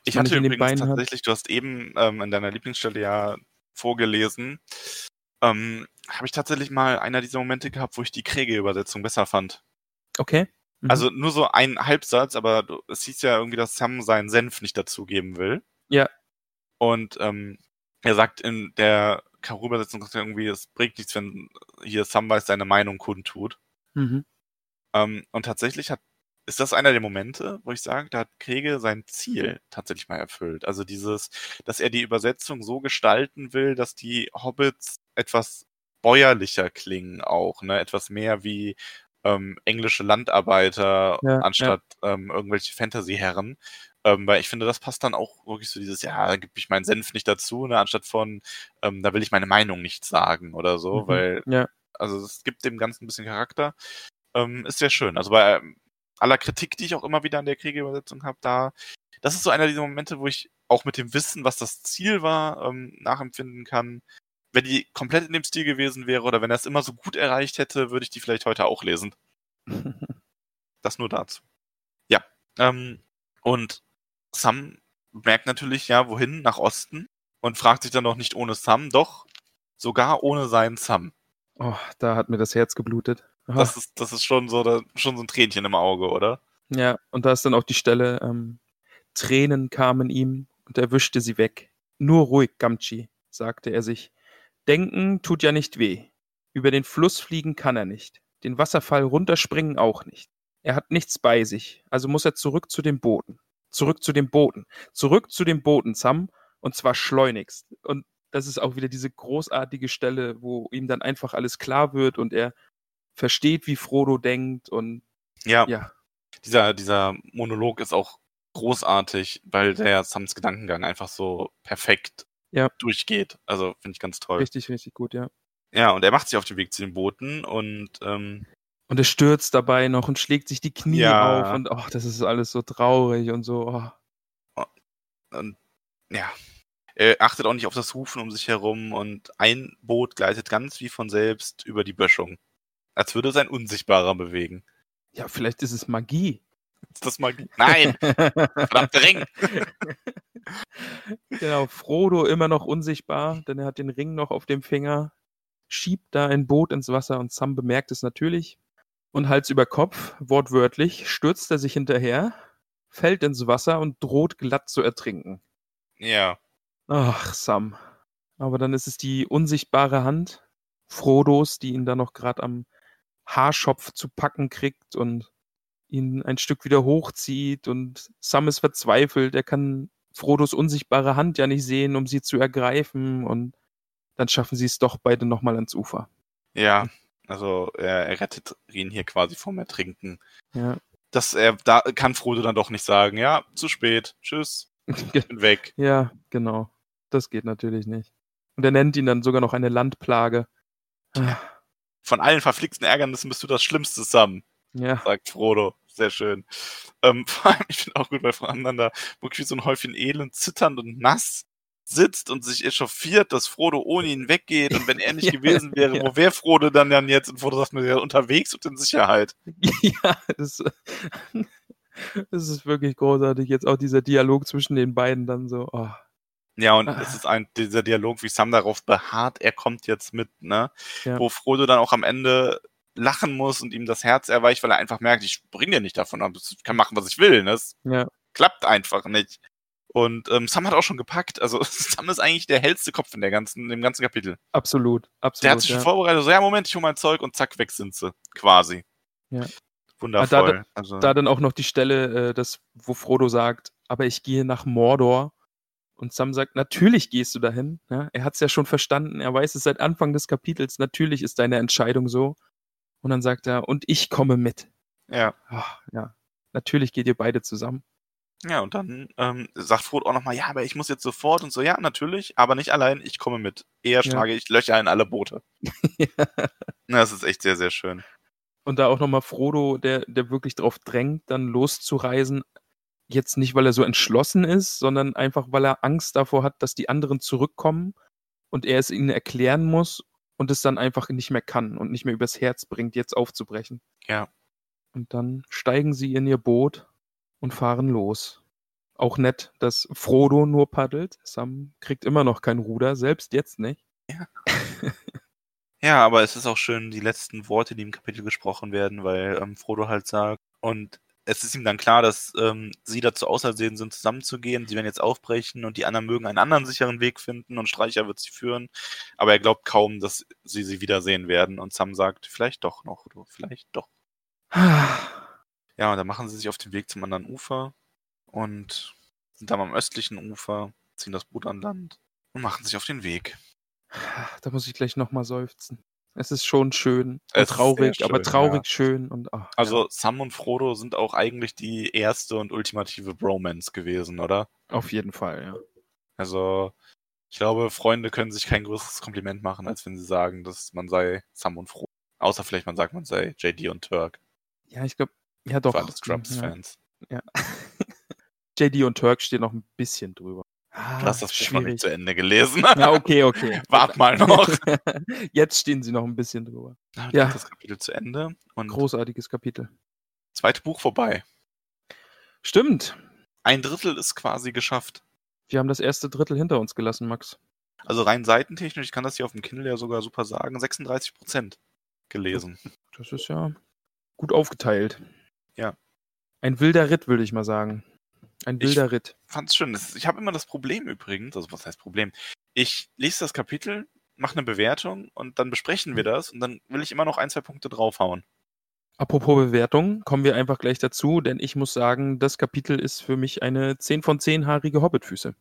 Ich hatte übrigens
Beinen hat.
tatsächlich, du hast eben ähm, in deiner Lieblingsstelle ja vorgelesen, ähm, habe ich tatsächlich mal einer dieser Momente gehabt, wo ich die Kriege-Übersetzung besser fand.
Okay. Mhm.
Also nur so ein Halbsatz, aber es hieß ja irgendwie, dass Sam seinen Senf nicht dazugeben will.
Ja.
Und ähm, er sagt in der Karo-Übersetzung er irgendwie, es bringt nichts, wenn hier Samwise seine Meinung kundtut.
Mhm.
Ähm, und tatsächlich hat, ist das einer der Momente, wo ich sage, da hat Kriege sein Ziel tatsächlich mal erfüllt. Also dieses, dass er die Übersetzung so gestalten will, dass die Hobbits etwas bäuerlicher klingen auch, ne? Etwas mehr wie ähm, englische Landarbeiter
Ja,
anstatt Ähm, irgendwelche Fantasy-Herren. Ähm, weil ich finde, das passt dann auch wirklich so dieses, ja, da gebe ich meinen Senf nicht dazu, ne, anstatt von, ähm, da will ich meine Meinung nicht sagen oder so,
Mhm.
weil
Ja.
also es gibt dem Ganzen ein bisschen Charakter. Ähm, ist sehr schön. Also bei ähm, aller Kritik, die ich auch immer wieder an der Kriegeübersetzung habe, da, das ist so einer dieser Momente, wo ich auch mit dem Wissen, was das Ziel war, ähm, nachempfinden kann. Wenn die komplett in dem Stil gewesen wäre oder wenn er es immer so gut erreicht hätte, würde ich die vielleicht heute auch lesen. <laughs> Das nur dazu. Ja. Ähm, und Sam merkt natürlich, ja, wohin? Nach Osten. Und fragt sich dann noch nicht ohne Sam, doch sogar ohne seinen Sam.
Oh, da hat mir das Herz geblutet.
Das ist, das ist schon so, da, schon so ein Tränchen im Auge, oder?
ja, und da ist dann auch die Stelle, ähm, Tränen kamen ihm und er wischte sie weg. Nur ruhig, Gamchi, sagte er sich. Denken tut ja nicht weh. Über den Fluss fliegen kann er nicht. Den Wasserfall runterspringen auch nicht. Er hat nichts bei sich, also muss er zurück zu dem Boden. Zurück zu dem Boden. Zurück zu dem Boden, Sam, und zwar schleunigst. Und das ist auch wieder diese großartige Stelle, wo ihm dann einfach alles klar wird und er versteht, wie Frodo denkt und
Ja,
ja,
dieser, dieser Monolog ist auch großartig, weil der Sams Gedankengang einfach so perfekt
Ja.
durchgeht. Also finde ich ganz toll.
richtig, richtig gut, ja.
Ja, und er macht sich auf den Weg zu den Booten und ähm,
Und er stürzt dabei noch und schlägt sich die Knie
Ja.
auf und ach, das ist alles so traurig und so. Oh.
Und ja, er achtet auch nicht auf das Rufen um sich herum und ein Boot gleitet ganz wie von selbst über die Böschung. Als würde es ein Unsichtbarer bewegen.
Ja, vielleicht ist es Magie.
Ist das mal. Nein! <laughs> Verdammte Ring!
genau, Frodo immer noch unsichtbar, denn er hat den Ring noch auf dem Finger, schiebt da ein Boot ins Wasser und Sam bemerkt es natürlich. Und Hals über Kopf, wortwörtlich, stürzt er sich hinterher, fällt ins Wasser und droht glatt zu ertrinken.
Ja.
Ach, Sam. Aber dann ist es die unsichtbare Hand Frodos, die ihn da noch gerade am Haarschopf zu packen kriegt und ihn ein Stück wieder hochzieht und Sam ist verzweifelt. Er kann Frodos unsichtbare Hand ja nicht sehen, um sie zu ergreifen und dann schaffen sie es doch beide nochmal ans Ufer.
Ja. Also er, er rettet ihn hier quasi vom Ertrinken.
Ja.
Das er, da kann Frodo dann doch nicht sagen, ja, zu spät, tschüss, <laughs> ich bin weg.
ja, genau. Das geht natürlich nicht. Und er nennt ihn dann sogar noch eine Landplage. Ah,
Von allen verflixten Ärgernissen bist du das Schlimmste, Sam.
Ja,
sagt Frodo. Sehr schön. Ähm, <laughs> vor allem, ich finde auch gut, weil voneinander wirklich so ein Häufchen Elend zitternd und nass sitzt und sich echauffiert, dass Frodo ohne ihn weggeht und wenn er nicht <laughs>
Ja,
gewesen wäre,
ja.
wo wäre Frodo dann dann jetzt? Und Frodo sagt mir, ja, unterwegs und in Sicherheit. <laughs>
Ja, das, das ist wirklich großartig. Jetzt auch dieser Dialog zwischen den beiden dann so. Oh.
Ja, und
Ah.
es ist ein, dieser Dialog, wie Sam darauf beharrt, er kommt jetzt mit, ne?
Ja.
Wo Frodo dann auch am Ende lachen muss und ihm das Herz erweicht, weil er einfach merkt, ich bring dir nicht davon ab, ich kann machen, was ich will, ne? Es
Ja.
klappt einfach nicht. Und ähm, Sam hat auch schon gepackt. Also <laughs> Sam ist eigentlich der hellste Kopf in der ganzen, in dem ganzen Kapitel.
Absolut, absolut.
Der hat sich
ja.
schon vorbereitet, so ja, Moment, ich hole mein Zeug und zack, weg sind sie. Quasi.
Ja.
Wundervoll.
Ah,
also,
da dann auch noch die Stelle, äh, das, wo Frodo sagt, aber ich gehe nach Mordor. Und Sam sagt, natürlich gehst du dahin. Ja, er hat es ja schon verstanden, er weiß es seit Anfang des Kapitels, natürlich ist deine Entscheidung so. Und dann sagt er, und ich komme mit.
ja.
Ach, ja, natürlich geht ihr beide zusammen.
Ja, und dann ähm, sagt Frodo auch nochmal, ja, aber ich muss jetzt sofort und so, ja, natürlich, aber nicht allein, ich komme mit. Eher schlage ich Löcher in alle Boote. <laughs> Na, das ist echt sehr, sehr schön.
Und da auch nochmal Frodo, der, der wirklich drauf drängt, dann loszureisen. Jetzt nicht, weil er so entschlossen ist, sondern einfach, weil er Angst davor hat, dass die anderen zurückkommen und er es ihnen erklären muss und es dann einfach nicht mehr kann und nicht mehr übers Herz bringt, jetzt aufzubrechen.
Ja.
Und dann steigen sie in ihr Boot und fahren los. Auch nett, dass Frodo nur paddelt. Sam kriegt immer noch kein Ruder, selbst jetzt nicht.
Ja, aber es ist auch schön, die letzten Worte, die im Kapitel gesprochen werden, weil ähm, Frodo halt sagt, und es ist ihm dann klar, dass ähm, sie dazu ausersehen sind, zusammenzugehen. Sie werden jetzt aufbrechen und die anderen mögen einen anderen sicheren Weg finden und Streicher wird sie führen. Aber er glaubt kaum, dass sie sie wiedersehen werden. Und Sam sagt, vielleicht doch noch, oder vielleicht doch. <sighs> Ja, und dann machen sie sich auf den Weg zum anderen Ufer und sind dann am östlichen Ufer, ziehen das Boot an Land und machen sich auf den Weg.
Da muss ich gleich nochmal seufzen. Es ist schon schön.
Es
traurig,
sehr
aber
schön,
traurig schön. Und, ach,
Also Sam und Frodo sind auch eigentlich die erste und ultimative Bromance gewesen, oder?
ja, auf jeden Fall, ja.
Also ich glaube, Freunde können sich kein größeres Kompliment machen, als wenn sie sagen, dass man sei Sam und Frodo. Außer vielleicht man sagt, man sei JD und Turk.
Ja, ich glaube, ja doch.
Für alle
ja.
Scrubs-Fans.
Ja. JD <laughs> und Turk stehen noch ein bisschen drüber. Ah,
Du hast das Buch noch nicht zu Ende gelesen. <laughs>
Ja, okay, okay. <laughs>
Wart mal noch. <laughs>
Jetzt stehen sie noch ein bisschen drüber.
Dann
Ja.
das Kapitel zu Ende und
Großartiges Kapitel.
zweite Buch vorbei.
Stimmt.
Ein Drittel ist quasi geschafft.
Wir haben das erste Drittel hinter uns gelassen, Max.
Also rein seitentechnisch, ich kann das hier auf dem Kindle ja sogar super sagen, 36 Prozent gelesen.
Das ist ja gut aufgeteilt.
Ja.
Ein wilder Ritt, würde ich mal sagen. Ein
Ich-
wilder Ritt.
Fand's schön. Ich habe immer das Problem übrigens, also was heißt Problem? Ich lese das Kapitel, mache eine Bewertung und dann besprechen wir das und dann will ich immer noch ein, zwei Punkte draufhauen.
Apropos Bewertung, kommen wir einfach gleich dazu, denn ich muss sagen, das Kapitel ist für mich eine 10 von 10 haarige Hobbitfüße.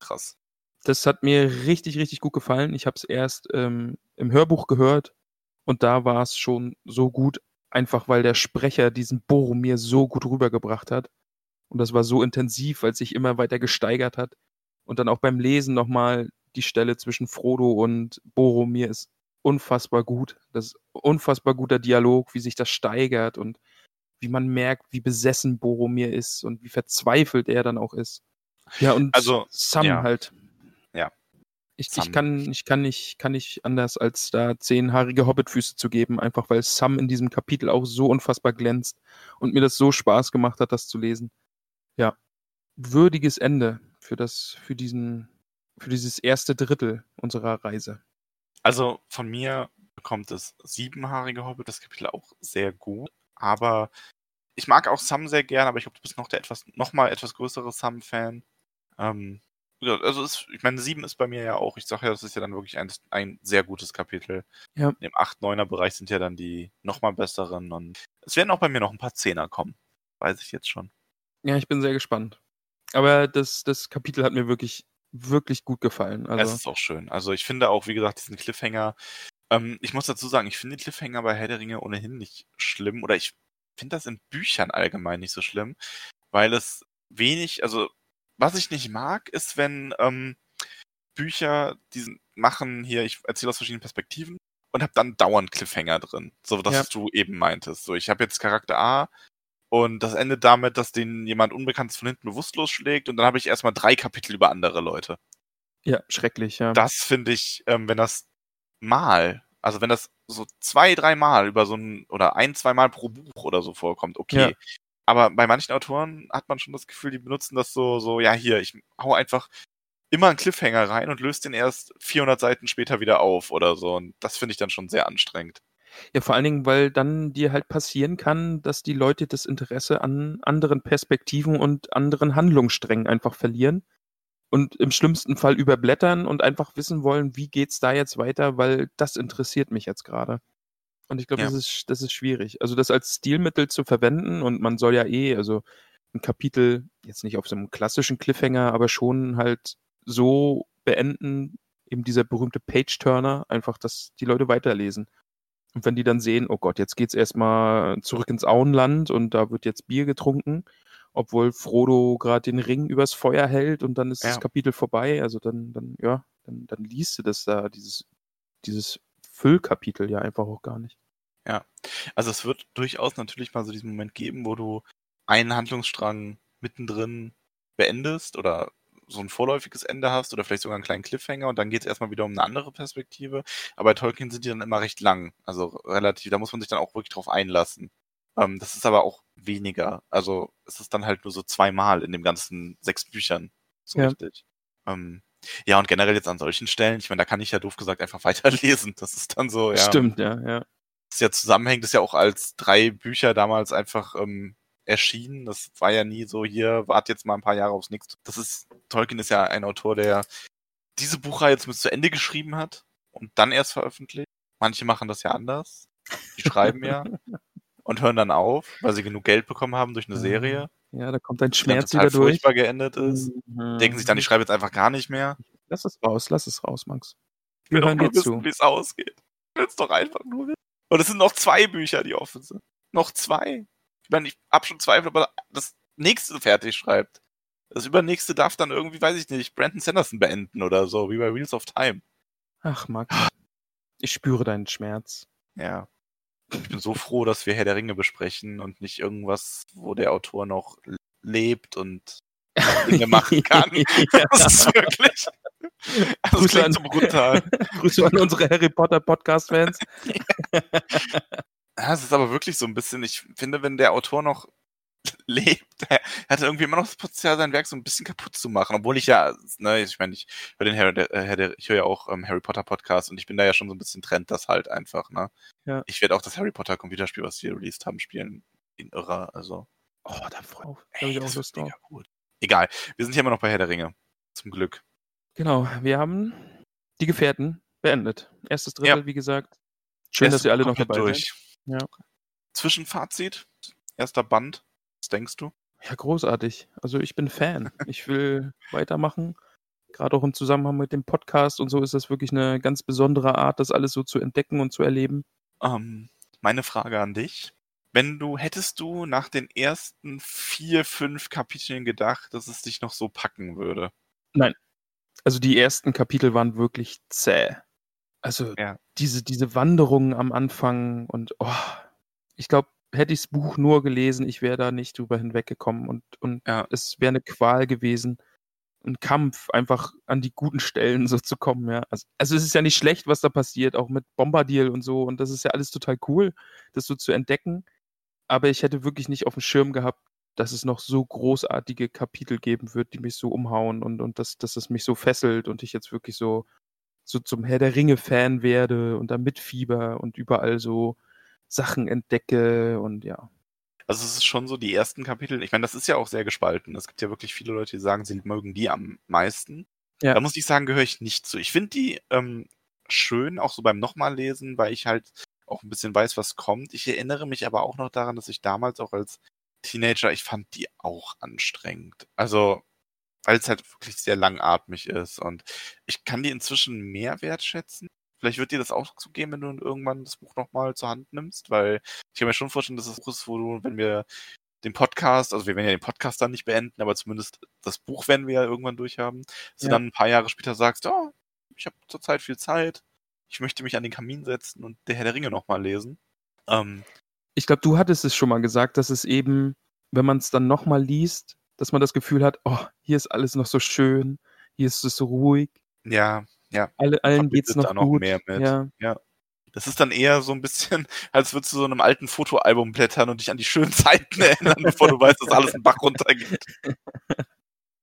Krass.
Das hat mir richtig, richtig gut gefallen. Ich habe es erst ähm, im Hörbuch gehört und da war es schon so gut, einfach weil der Sprecher diesen Boromir so gut rübergebracht hat. Und das war so intensiv, weil es sich immer weiter gesteigert hat. Und dann auch beim Lesen nochmal die Stelle zwischen Frodo und Boromir ist unfassbar gut. Das ist unfassbar guter Dialog, wie sich das steigert und wie man merkt, wie besessen Boromir ist und wie verzweifelt er dann auch ist. Ja, und
Also,
Sam
ja.
halt.
Ja.
Ich, ich, kann, ich kann nicht, kann nicht anders, als da zehnhaarige Hobbitfüße zu geben, einfach weil Sam in diesem Kapitel auch so unfassbar glänzt und mir das so Spaß gemacht hat, das zu lesen. Ja. Würdiges Ende für das, für diesen, für dieses erste Drittel unserer Reise.
Also von mir bekommt das siebenhaarige Hobbit das Kapitel auch sehr gut, aber ich mag auch Sam sehr gern, aber ich glaube, du bist noch der etwas, noch mal etwas größere Sam-Fan. Ähm, also ist, ich meine, sieben ist bei mir ja auch, ich sage ja, das ist ja dann wirklich ein, ein sehr gutes Kapitel.
Ja.
Im 8-9er Bereich sind ja dann die noch mal besseren und es werden auch bei mir noch ein paar Zehner kommen. Weiß ich jetzt schon.
Ja, ich bin sehr gespannt. Aber das, das Kapitel hat mir wirklich, wirklich gut gefallen.
Es
Also,
ist auch schön. Also ich finde auch, wie gesagt, diesen Cliffhanger. Ähm, ich muss dazu sagen, ich finde Cliffhanger bei Herr der Ringe ohnehin nicht schlimm. Oder ich finde das in Büchern allgemein nicht so schlimm, weil es wenig, also was ich nicht mag, ist, wenn ähm, Bücher diesen machen hier, ich erzähle aus verschiedenen Perspektiven und habe dann dauernd Cliffhanger drin. So, das
Ja.
was du eben meintest. So, ich habe jetzt Charakter A und das endet damit, dass den jemand Unbekanntes von hinten bewusstlos schlägt und dann habe ich erstmal drei Kapitel über andere Leute
ja, schrecklich, ja.
das finde ich, ähm, wenn das mal, also wenn das so zwei, drei Mal über so ein, oder ein, zwei Mal pro Buch oder so vorkommt, okay.
Ja.
Aber bei manchen Autoren hat man schon das Gefühl, die benutzen das so, so, ja, hier, ich hau einfach immer einen Cliffhanger rein und löst den erst 400 Seiten später wieder auf oder so. Und das finde ich dann schon sehr anstrengend.
Ja, vor allen Dingen, weil dann dir halt passieren kann, dass die Leute das Interesse an anderen Perspektiven und anderen Handlungssträngen einfach verlieren und im schlimmsten Fall überblättern und einfach wissen wollen, wie geht's da jetzt weiter, weil das interessiert mich jetzt gerade. Und ich glaube,
Ja.
das ist das ist schwierig. Also das als Stilmittel zu verwenden und man soll ja eh, also ein Kapitel jetzt nicht auf so einem klassischen Cliffhanger, aber schon halt so beenden, eben dieser berühmte Page-Turner, einfach, dass die Leute weiterlesen. Und wenn die dann sehen, oh Gott, jetzt geht's erstmal zurück ins Auenland und da wird jetzt Bier getrunken, obwohl Frodo gerade den Ring übers Feuer hält und dann ist
Ja.
das Kapitel vorbei, also dann, dann, ja, dann, dann liest du das da, dieses, dieses Füllkapitel ja einfach auch gar nicht.
Also es wird durchaus natürlich mal so diesen Moment geben, wo du einen Handlungsstrang mittendrin beendest oder so ein vorläufiges Ende hast oder vielleicht sogar einen kleinen Cliffhanger und dann geht es erstmal wieder um eine andere Perspektive. Aber bei Tolkien sind die dann immer recht lang. Also relativ, da muss man sich dann auch wirklich drauf einlassen. Ähm, das ist aber auch weniger. Also es ist dann halt nur so zweimal in den ganzen sechs Büchern. So
Ja.
richtig. Ähm, ja, und generell jetzt an solchen Stellen, ich meine, da kann ich ja doof gesagt einfach <laughs> weiterlesen. Das ist dann so, ja
Stimmt, ja, ja.
das ja zusammenhängt, ist ja auch als drei Bücher damals einfach ähm, erschienen. Das war ja nie so, hier, wart jetzt mal ein paar Jahre aufs nächste. Das ist, Tolkien ist ja ein Autor, der diese Buchreihe jetzt bis zu Ende geschrieben hat und dann erst veröffentlicht. Manche machen das ja anders. Die schreiben ja <laughs> und hören dann auf, weil sie genug Geld bekommen haben durch eine. Serie,
Ja, da kommt dein
die dann
Schmerz
total
wieder durch.
furchtbar geendet ist.
Mhm.
Denken sich dann, ich schreibe jetzt einfach gar nicht mehr.
Lass es raus, lass es raus, Max.
Ich will
Wir
doch
hören
nur
dir
wissen,
zu.
wie es ausgeht. Ich will es doch einfach nur wissen. Und es sind noch zwei Bücher, die offen sind. Noch zwei. Ich meine, ich hab schon Zweifel, ob er das nächste fertig schreibt. Das übernächste darf dann irgendwie, weiß ich nicht, Brandon Sanderson beenden oder so, wie bei Wheels of Time.
Ach, Max. Ich spüre deinen Schmerz.
Ja. Ich bin so froh, dass wir Herr der Ringe besprechen und nicht irgendwas, wo der Autor noch lebt und Dinge machen kann. <laughs> Das ist wirklich. Das
Grüße an-
klingt so brutal. <laughs>
Grüße an unsere Harry Potter Podcast-Fans.
Ja, <laughs> es ist aber wirklich so ein bisschen, ich finde, wenn der Autor noch <laughs> lebt, er hat irgendwie immer noch das Potenzial, sein Werk so ein bisschen kaputt zu machen. Obwohl ich ja, ne, ich meine, ich höre den Harry, der, äh, der, ich höre ja auch ähm, Harry Potter Podcast und ich bin da ja schon so ein bisschen trennt das halt einfach, ne?
Ja.
Ich werde auch das Harry Potter Computerspiel, was wir released haben, spielen in irrer, also.
Oh, da freue ich
ey,
mich auch
das
drauf.
mega gut. Egal, wir sind hier immer noch bei Herr der Ringe. Zum Glück.
Genau, wir haben die Gefährten beendet. Erstes Drittel,
Ja.
wie gesagt. Schön,
Erste
dass ihr alle noch dabei seid. Ja.
Zwischenfazit, erster Band, was denkst du?
Ja, großartig. Also ich bin Fan. Ich will <laughs> weitermachen. Gerade auch im Zusammenhang mit dem Podcast und so ist das wirklich eine ganz besondere Art, das alles so zu entdecken und zu erleben.
Ähm, meine Frage an dich. Wenn du, hättest du nach den ersten vier, fünf Kapiteln gedacht, dass es dich noch so packen würde?
Also die ersten Kapitel waren wirklich zäh. Also
Ja.
diese, diese Wanderungen am Anfang und oh, ich glaube, hätte ich das Buch nur gelesen, ich wäre da nicht drüber hinweggekommen und, und
Ja.
es wäre eine Qual gewesen. Ein Kampf, einfach an die guten Stellen so zu kommen, ja. Also, also es ist ja nicht schlecht, was da passiert, auch mit Bombardier und so. Und das ist ja alles total cool, das so zu entdecken. Aber ich hätte wirklich nicht auf dem Schirm gehabt, dass es noch so großartige Kapitel geben wird, die mich so umhauen und, und dass, dass es mich so fesselt und ich jetzt wirklich so, so zum Herr der Ringe-Fan werde und da mitfieber und überall so Sachen entdecke und ja.
Also es ist schon so die ersten Kapitel, ich meine, das ist ja auch sehr gespalten. Es gibt ja wirklich viele Leute, die sagen, sie mögen die am meisten.
Ja.
Da muss ich sagen, gehöre ich nicht zu. Ich finde die ähm, schön, auch so beim nochmal lesen, weil ich halt auch ein bisschen weiß, was kommt. Ich erinnere mich aber auch noch daran, dass ich damals auch als Teenager, ich fand die auch anstrengend. Also, weil es halt wirklich sehr langatmig ist und ich kann die inzwischen mehr wertschätzen. Vielleicht wird dir das auch zugeben, wenn du irgendwann das Buch nochmal zur Hand nimmst, weil ich kann mir schon vorstellen, dass das Buch ist, wo du, wenn wir den Podcast, also wir werden ja den Podcast dann nicht beenden, aber zumindest das Buch werden wir ja irgendwann durchhaben, dass
Ja.
du dann ein paar Jahre später sagst, oh, ich habe zurzeit viel Zeit, ich möchte mich an den Kamin setzen und der Herr der Ringe nochmal lesen. Ähm,
Ich glaube, du hattest es schon mal gesagt, dass es eben, wenn man es dann nochmal liest, dass man das Gefühl hat, oh, hier ist alles noch so schön, hier ist es so ruhig,
ja, ja,
alle, allen geht's
verbindet
noch
da noch
gut.
mehr mit.
Ja,
Das ist dann eher so ein bisschen, <laughs> als würdest du so einem alten Fotoalbum blättern und dich an die schönen Zeiten <laughs> erinnern, bevor du weißt, dass alles einen Bach runtergeht. <laughs>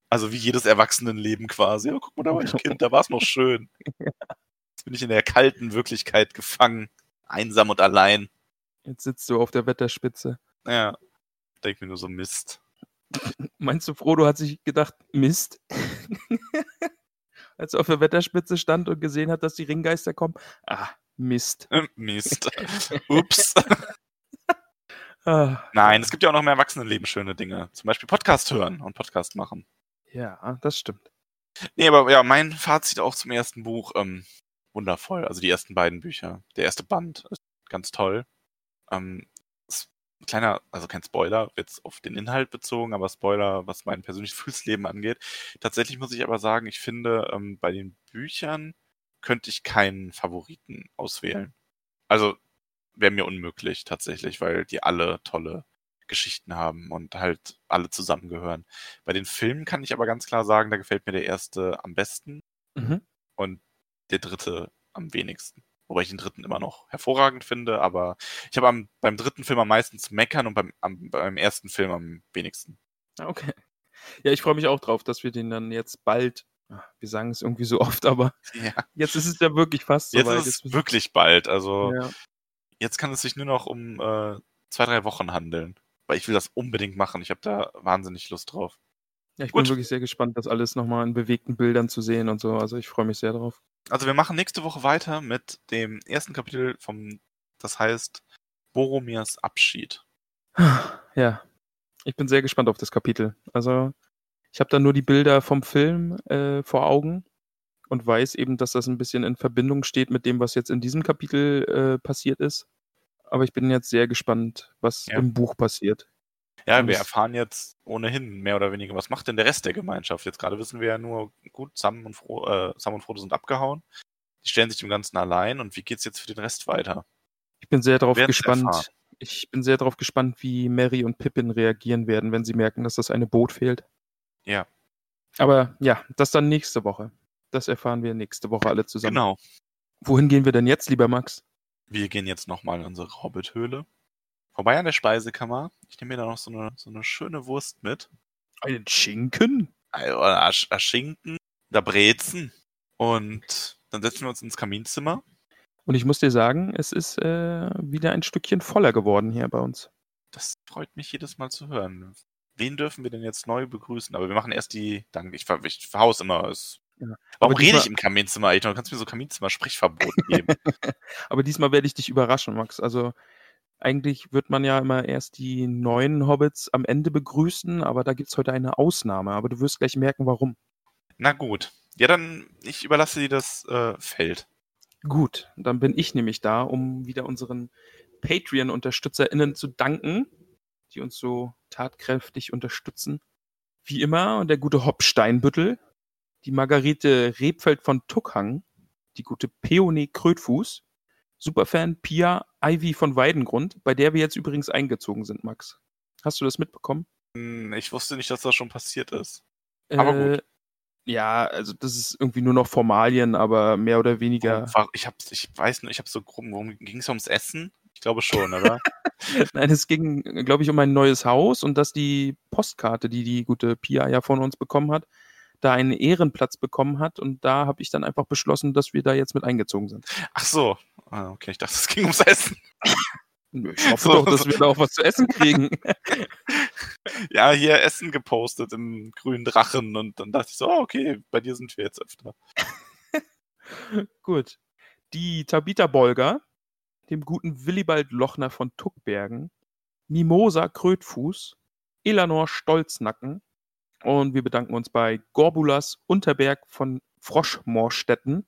Also wie jedes Erwachsenenleben quasi. Oh, guck mal, da war ich Kind, da war es noch schön. Jetzt bin ich in der kalten Wirklichkeit gefangen, einsam und allein.
Jetzt sitzt du auf der Wetterspitze.
Ja, denk mir nur so Mist. <laughs>
Meinst du, Frodo hat sich gedacht, Mist? <laughs> Als er auf der Wetterspitze stand und gesehen hat, dass die Ringgeister kommen. Ah, Mist. <laughs>
Mist. Ups.
Ah,
Nein, es gibt ja auch noch mehr Erwachsenenleben schöne Dinge. Zum Beispiel Podcast hören und Podcast machen.
ja, das stimmt.
Nee, aber ja, mein Fazit auch zum ersten Buch, ähm, wundervoll. Also die ersten beiden Bücher. Der erste Band ist ganz toll. Ähm, kleiner, also kein Spoiler, jetzt auf den Inhalt bezogen, aber Spoiler, was mein persönliches <laughs> Gefühlsleben angeht. Tatsächlich muss ich aber sagen, ich finde, ähm, bei den Büchern könnte ich keinen Favoriten auswählen. Also wäre mir unmöglich tatsächlich, weil die alle tolle Geschichten haben und halt alle zusammengehören. Bei den Filmen kann ich aber ganz klar sagen, da gefällt mir der erste am besten
Mhm.
und der dritte am wenigsten. Wobei ich den dritten immer noch hervorragend finde, aber ich habe am, beim dritten Film am meisten zu meckern und beim, am, beim ersten Film am wenigsten.
Ah, Okay. Ja, ich freue mich auch drauf, dass wir den dann jetzt bald, ah, wir sagen es irgendwie so <laughs> oft, aber
Ja.
jetzt ist es ja wirklich fast
Jetzt
soweit.
ist es wirklich bald. Also
ja.
jetzt kann es sich nur noch um äh, zwei, drei Wochen handeln. Weil ich will das unbedingt machen. Ich habe da wahnsinnig Lust drauf.
ja, ich
Gut.
bin wirklich sehr gespannt, das alles nochmal in bewegten Bildern zu sehen und so. Also ich freue mich sehr drauf.
Also wir machen nächste Woche weiter mit dem ersten Kapitel vom, das heißt Boromirs Abschied.
Ja, ich bin sehr gespannt auf das Kapitel. Also ich habe da nur die Bilder vom Film äh, vor Augen und weiß eben, dass das ein bisschen in Verbindung steht mit dem, was jetzt in diesem Kapitel äh, passiert ist. Aber ich bin jetzt sehr gespannt, was
Ja.
im Buch passiert.
Ja, wir
es-
erfahren jetzt ohnehin mehr oder weniger, was macht denn der Rest der Gemeinschaft? Jetzt gerade wissen wir ja nur, gut, Sam und, Fro äh, Sam und Frodo sind abgehauen. Die stellen sich dem Ganzen allein und wie geht's jetzt für den Rest weiter?
Ich bin sehr darauf gespannt.
erfahren.
Ich bin sehr darauf gespannt, wie Mary und Pippin reagieren werden, wenn sie merken, dass das eine Boot fehlt.
Ja,
Aber ja, das dann nächste Woche. Das erfahren wir nächste Woche alle zusammen.
genau.
Wohin gehen wir denn jetzt, lieber Max?
Wir gehen jetzt nochmal in unsere Hobbit-Höhle. Vorbei an der Speisekammer. Ich nehme mir da noch so eine, so eine schöne Wurst mit.
Einen Schinken?
Also, Oder Asch- äh, Schinken, da Brezen. Und dann setzen wir uns ins Kaminzimmer.
Und ich muss dir sagen, es ist äh, wieder ein Stückchen voller geworden hier bei uns.
Das freut mich jedes Mal zu hören. Wen dürfen wir denn jetzt neu begrüßen? Aber wir machen erst die. Danke, ich, ver- ich verhaus immer. Es,
Ja.
Warum
Aber
rede ich im Kaminzimmer eigentlich? noch? Du kannst mir so Kaminzimmer-Sprichverbot geben. <laughs>
Aber diesmal werde ich dich überraschen, Max. Also eigentlich wird man ja immer erst die neuen Hobbits am Ende begrüßen, aber da gibt es heute eine Ausnahme. Aber du wirst gleich merken, warum.
Na gut. Ja, dann, ich überlasse dir das äh, Feld.
Gut, dann bin ich nämlich da, um wieder unseren Patreon-UnterstützerInnen zu danken, die uns so tatkräftig unterstützen. Wie immer, der gute Hopp Steinbüttel, die Margarete Rebfeld von Tuckhang, die gute Peony Krötfuß, Superfan Pia Ivy von Weidengrund, bei der wir jetzt übrigens eingezogen sind, Max. Hast du das mitbekommen?
Hm, Ich wusste nicht, dass das schon passiert ist. Aber gut.
Äh, Ja, also das ist irgendwie nur noch Formalien, aber mehr oder weniger.
Ich hab's, ich weiß nur, ich habe so grob, worum ging es ums Essen? Ich glaube schon, oder? <laughs>
Nein, es ging, glaube ich, um ein neues Haus und dass die Postkarte, die die gute Pia ja von uns bekommen hat, da einen Ehrenplatz bekommen hat und da habe ich dann einfach beschlossen, dass wir da jetzt mit eingezogen sind.
Ach so. Ah, okay, ich dachte, es ging ums Essen.
Ich hoffe
So.
doch, dass wir da auch was zu essen kriegen. <laughs>
Ja, hier Essen gepostet im grünen Drachen und dann dachte ich so, oh, okay, bei dir sind wir jetzt öfter. <laughs>
Gut. Die Tabita Bolger, dem guten Willibald Lochner von Tuckbergen, Mimosa Krötfuß, Elanor Stolznacken und wir bedanken uns bei Gorbulas Unterberg von Froschmoorstetten,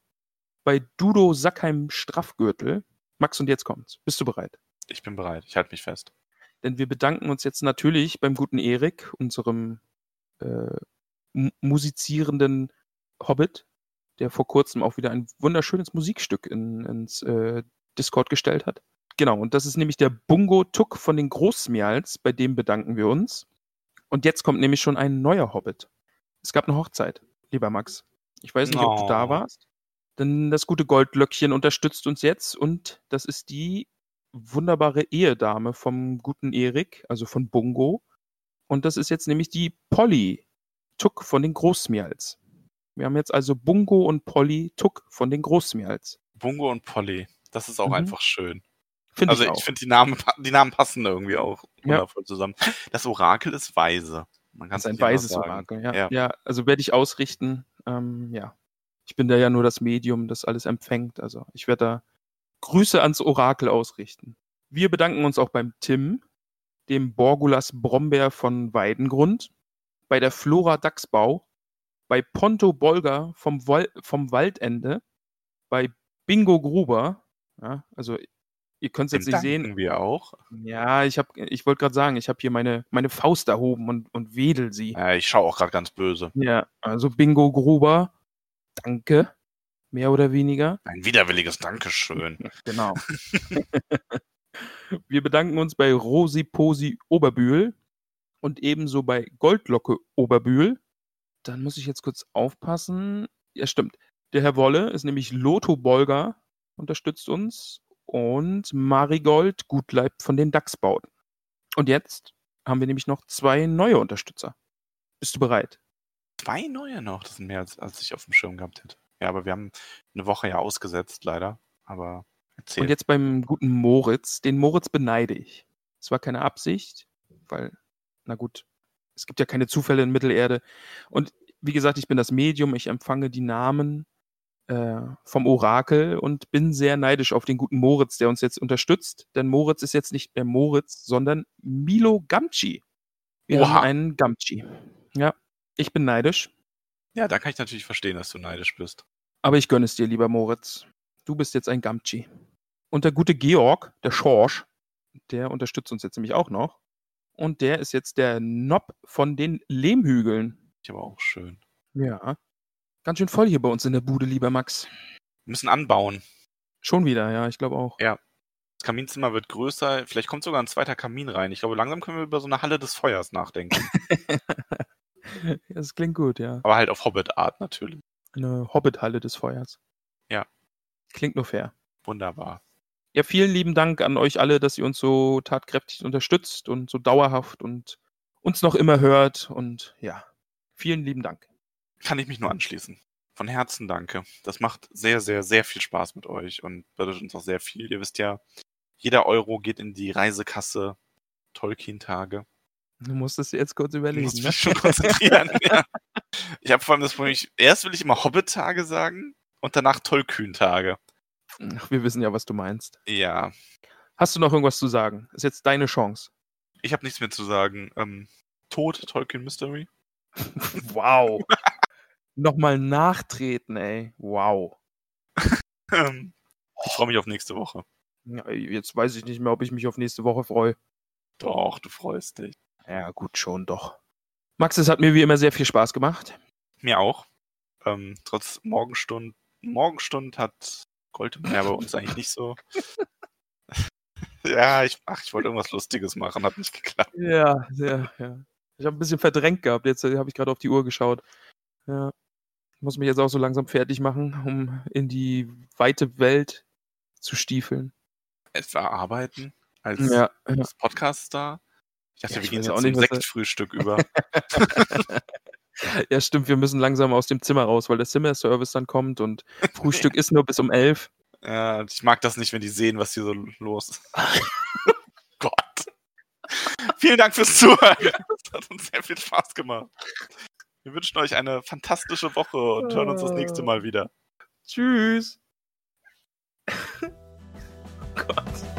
bei Dudo Sackheim Straffgürtel. Max, und jetzt kommt's. Bist du bereit?
Ich bin bereit, ich halte mich fest.
Denn wir bedanken uns jetzt natürlich beim guten Erik, unserem äh, mu- musizierenden Hobbit, der vor kurzem auch wieder ein wunderschönes Musikstück in, ins äh, Discord gestellt hat. Genau, und das ist nämlich der Bungo Tuck von den Großmials, bei dem bedanken wir uns. Und jetzt kommt nämlich schon ein neuer Hobbit. Es gab eine Hochzeit, lieber Max. Ich weiß nicht, ob du da warst. Denn das gute Goldlöckchen unterstützt uns jetzt und das ist die wunderbare Ehedame vom guten Erik, also von Bungo. Und das ist jetzt nämlich die Polly, Tuck von den Großsmials. Wir haben jetzt also Bungo und Polly Tuck von den Großsmials.
Bungo und Polly. Das ist auch
Mhm.
einfach schön.
Finde
Also
ich
ich, finde die Namen, die Namen passen irgendwie auch
Ja.
wundervoll zusammen. Das Orakel ist weise. Man kann
Das ist ein weises. Orakel. Ja,
Ja.
ja. also werde ich ausrichten. Ähm, ja, ich bin da ja nur das Medium, das alles empfängt. Also ich werde da Grüße ans Orakel ausrichten. Wir bedanken uns auch beim Tim, dem Borgulas Brombeer von Weidengrund, bei der Flora Dachsbau, bei Ponto Bolger vom, Wal vom Waldende, bei Bingo Gruber. Ja, also ihr könnt es jetzt nicht sehen.
wir auch.
Ja, ich ich wollte gerade sagen, ich habe hier meine, meine Faust erhoben und, und wedel sie.
Ja, ich schaue auch gerade ganz böse.
Ja, also Bingo Gruber, danke. Mehr oder weniger.
Ein widerwilliges Dankeschön. <laughs>
Genau. <laughs> Wir bedanken uns bei Rosi Posi Oberbühl und ebenso bei Goldlocke Oberbühl. Dann muss ich jetzt kurz aufpassen. Ja, stimmt. Der Herr Wolle ist nämlich Lotho Bolger, unterstützt uns. Und Marigold Gutleib von den Dachsbauten. Und jetzt haben wir nämlich noch zwei neue Unterstützer. Bist du bereit?
Zwei neue noch. Das sind mehr, als, als ich auf dem Schirm gehabt hätte. Ja, aber wir haben eine Woche ja ausgesetzt, leider. Aber erzähl.
Und jetzt beim guten Moritz. Den Moritz beneide ich. Es war keine Absicht, weil, na gut, es gibt ja keine Zufälle in Mittelerde. Und wie gesagt, ich bin das Medium, ich empfange die Namen äh, vom Orakel und bin sehr neidisch auf den guten Moritz, der uns jetzt unterstützt. Denn Moritz ist jetzt nicht mehr Moritz, sondern Milo Gamci. Wir
Oha.
haben einen Gamci. Ja, ich bin neidisch,
ja, da kann ich natürlich verstehen, dass du neidisch bist.
aber ich gönne es dir, lieber Moritz. Du bist jetzt ein Gamci. Und der gute Georg, der Schorsch, der unterstützt uns jetzt nämlich auch noch. Und der ist jetzt der Nob von den Lehmhügeln.
Ich aber auch schön.
Ja. Ganz schön voll hier bei uns in der Bude, lieber Max.
Wir müssen anbauen.
Schon wieder, ja, ich glaube auch.
Das Kaminzimmer wird größer. Vielleicht kommt sogar ein zweiter Kamin rein. Ich glaube, langsam können wir über so eine Halle des Feuers nachdenken. <laughs>
das klingt gut, ja.
aber halt auf Hobbit-Art natürlich.
Eine Hobbit-Halle des Feuers.
Ja.
Klingt nur fair.
Wunderbar.
Ja, vielen lieben Dank an euch alle, dass ihr uns so tatkräftig unterstützt und so dauerhaft und uns noch immer hört. Und ja, vielen lieben Dank.
Kann ich mich nur anschließen. Von Herzen danke. Das macht sehr, sehr, sehr viel Spaß mit euch und bedeutet uns auch sehr viel. Ihr wisst ja, jeder Euro geht in die Reisekasse Tolkien-Tage.
Du musstest jetzt kurz
Ich
überlegen.
muss
Ne?
mich schon konzentrieren. <laughs> ja. Ich habe vor allem das Problem, ich, erst will ich immer Hobbit-Tage sagen und danach Tollkühn-Tage.
Ach, wir wissen ja, was du meinst.
Ja,
Hast du noch irgendwas zu sagen? Ist jetzt deine Chance.
ich habe nichts mehr zu sagen. Ähm, Tod, Tolkien Mystery. <laughs>
Wow. Nochmal nachtreten, ey. Wow.
Ähm, ich freue mich auf nächste Woche.
Ja, jetzt weiß ich nicht mehr, ob ich mich auf nächste Woche freue.
Doch, du freust dich.
Ja, gut, schon doch. Max, es hat mir wie immer sehr viel Spaß gemacht.
Mir auch. Ähm, trotz Morgenstund. Morgenstund hat Goldmeer bei uns eigentlich nicht so. <laughs> ja, ich, ach, ich wollte irgendwas Lustiges machen, hat nicht geklappt.
Ja, ja, ja. Ich habe ein bisschen verdrängt gehabt. Jetzt äh, habe ich gerade auf die Uhr geschaut. Ja. Ich muss mich jetzt auch so langsam fertig machen, um in die weite Welt zu stiefeln.
Etwa arbeiten als,
Ja,
als Podcast-Star. Ich dachte,
Ja,
wir
ich
gehen
weiß
jetzt
auch
zum Sektfrühstück über. <laughs>
ja, stimmt. Wir müssen langsam aus dem Zimmer raus, weil der Zimmerservice dann kommt und Frühstück <laughs> ist nur bis um elf.
Ja, ich mag das nicht, wenn die sehen, was hier so los ist. <laughs> Gott. Vielen Dank fürs Zuhören. Das hat uns sehr viel Spaß gemacht. Wir wünschen euch eine fantastische Woche und hören uns das nächste Mal wieder.
Tschüss. <laughs> Gott.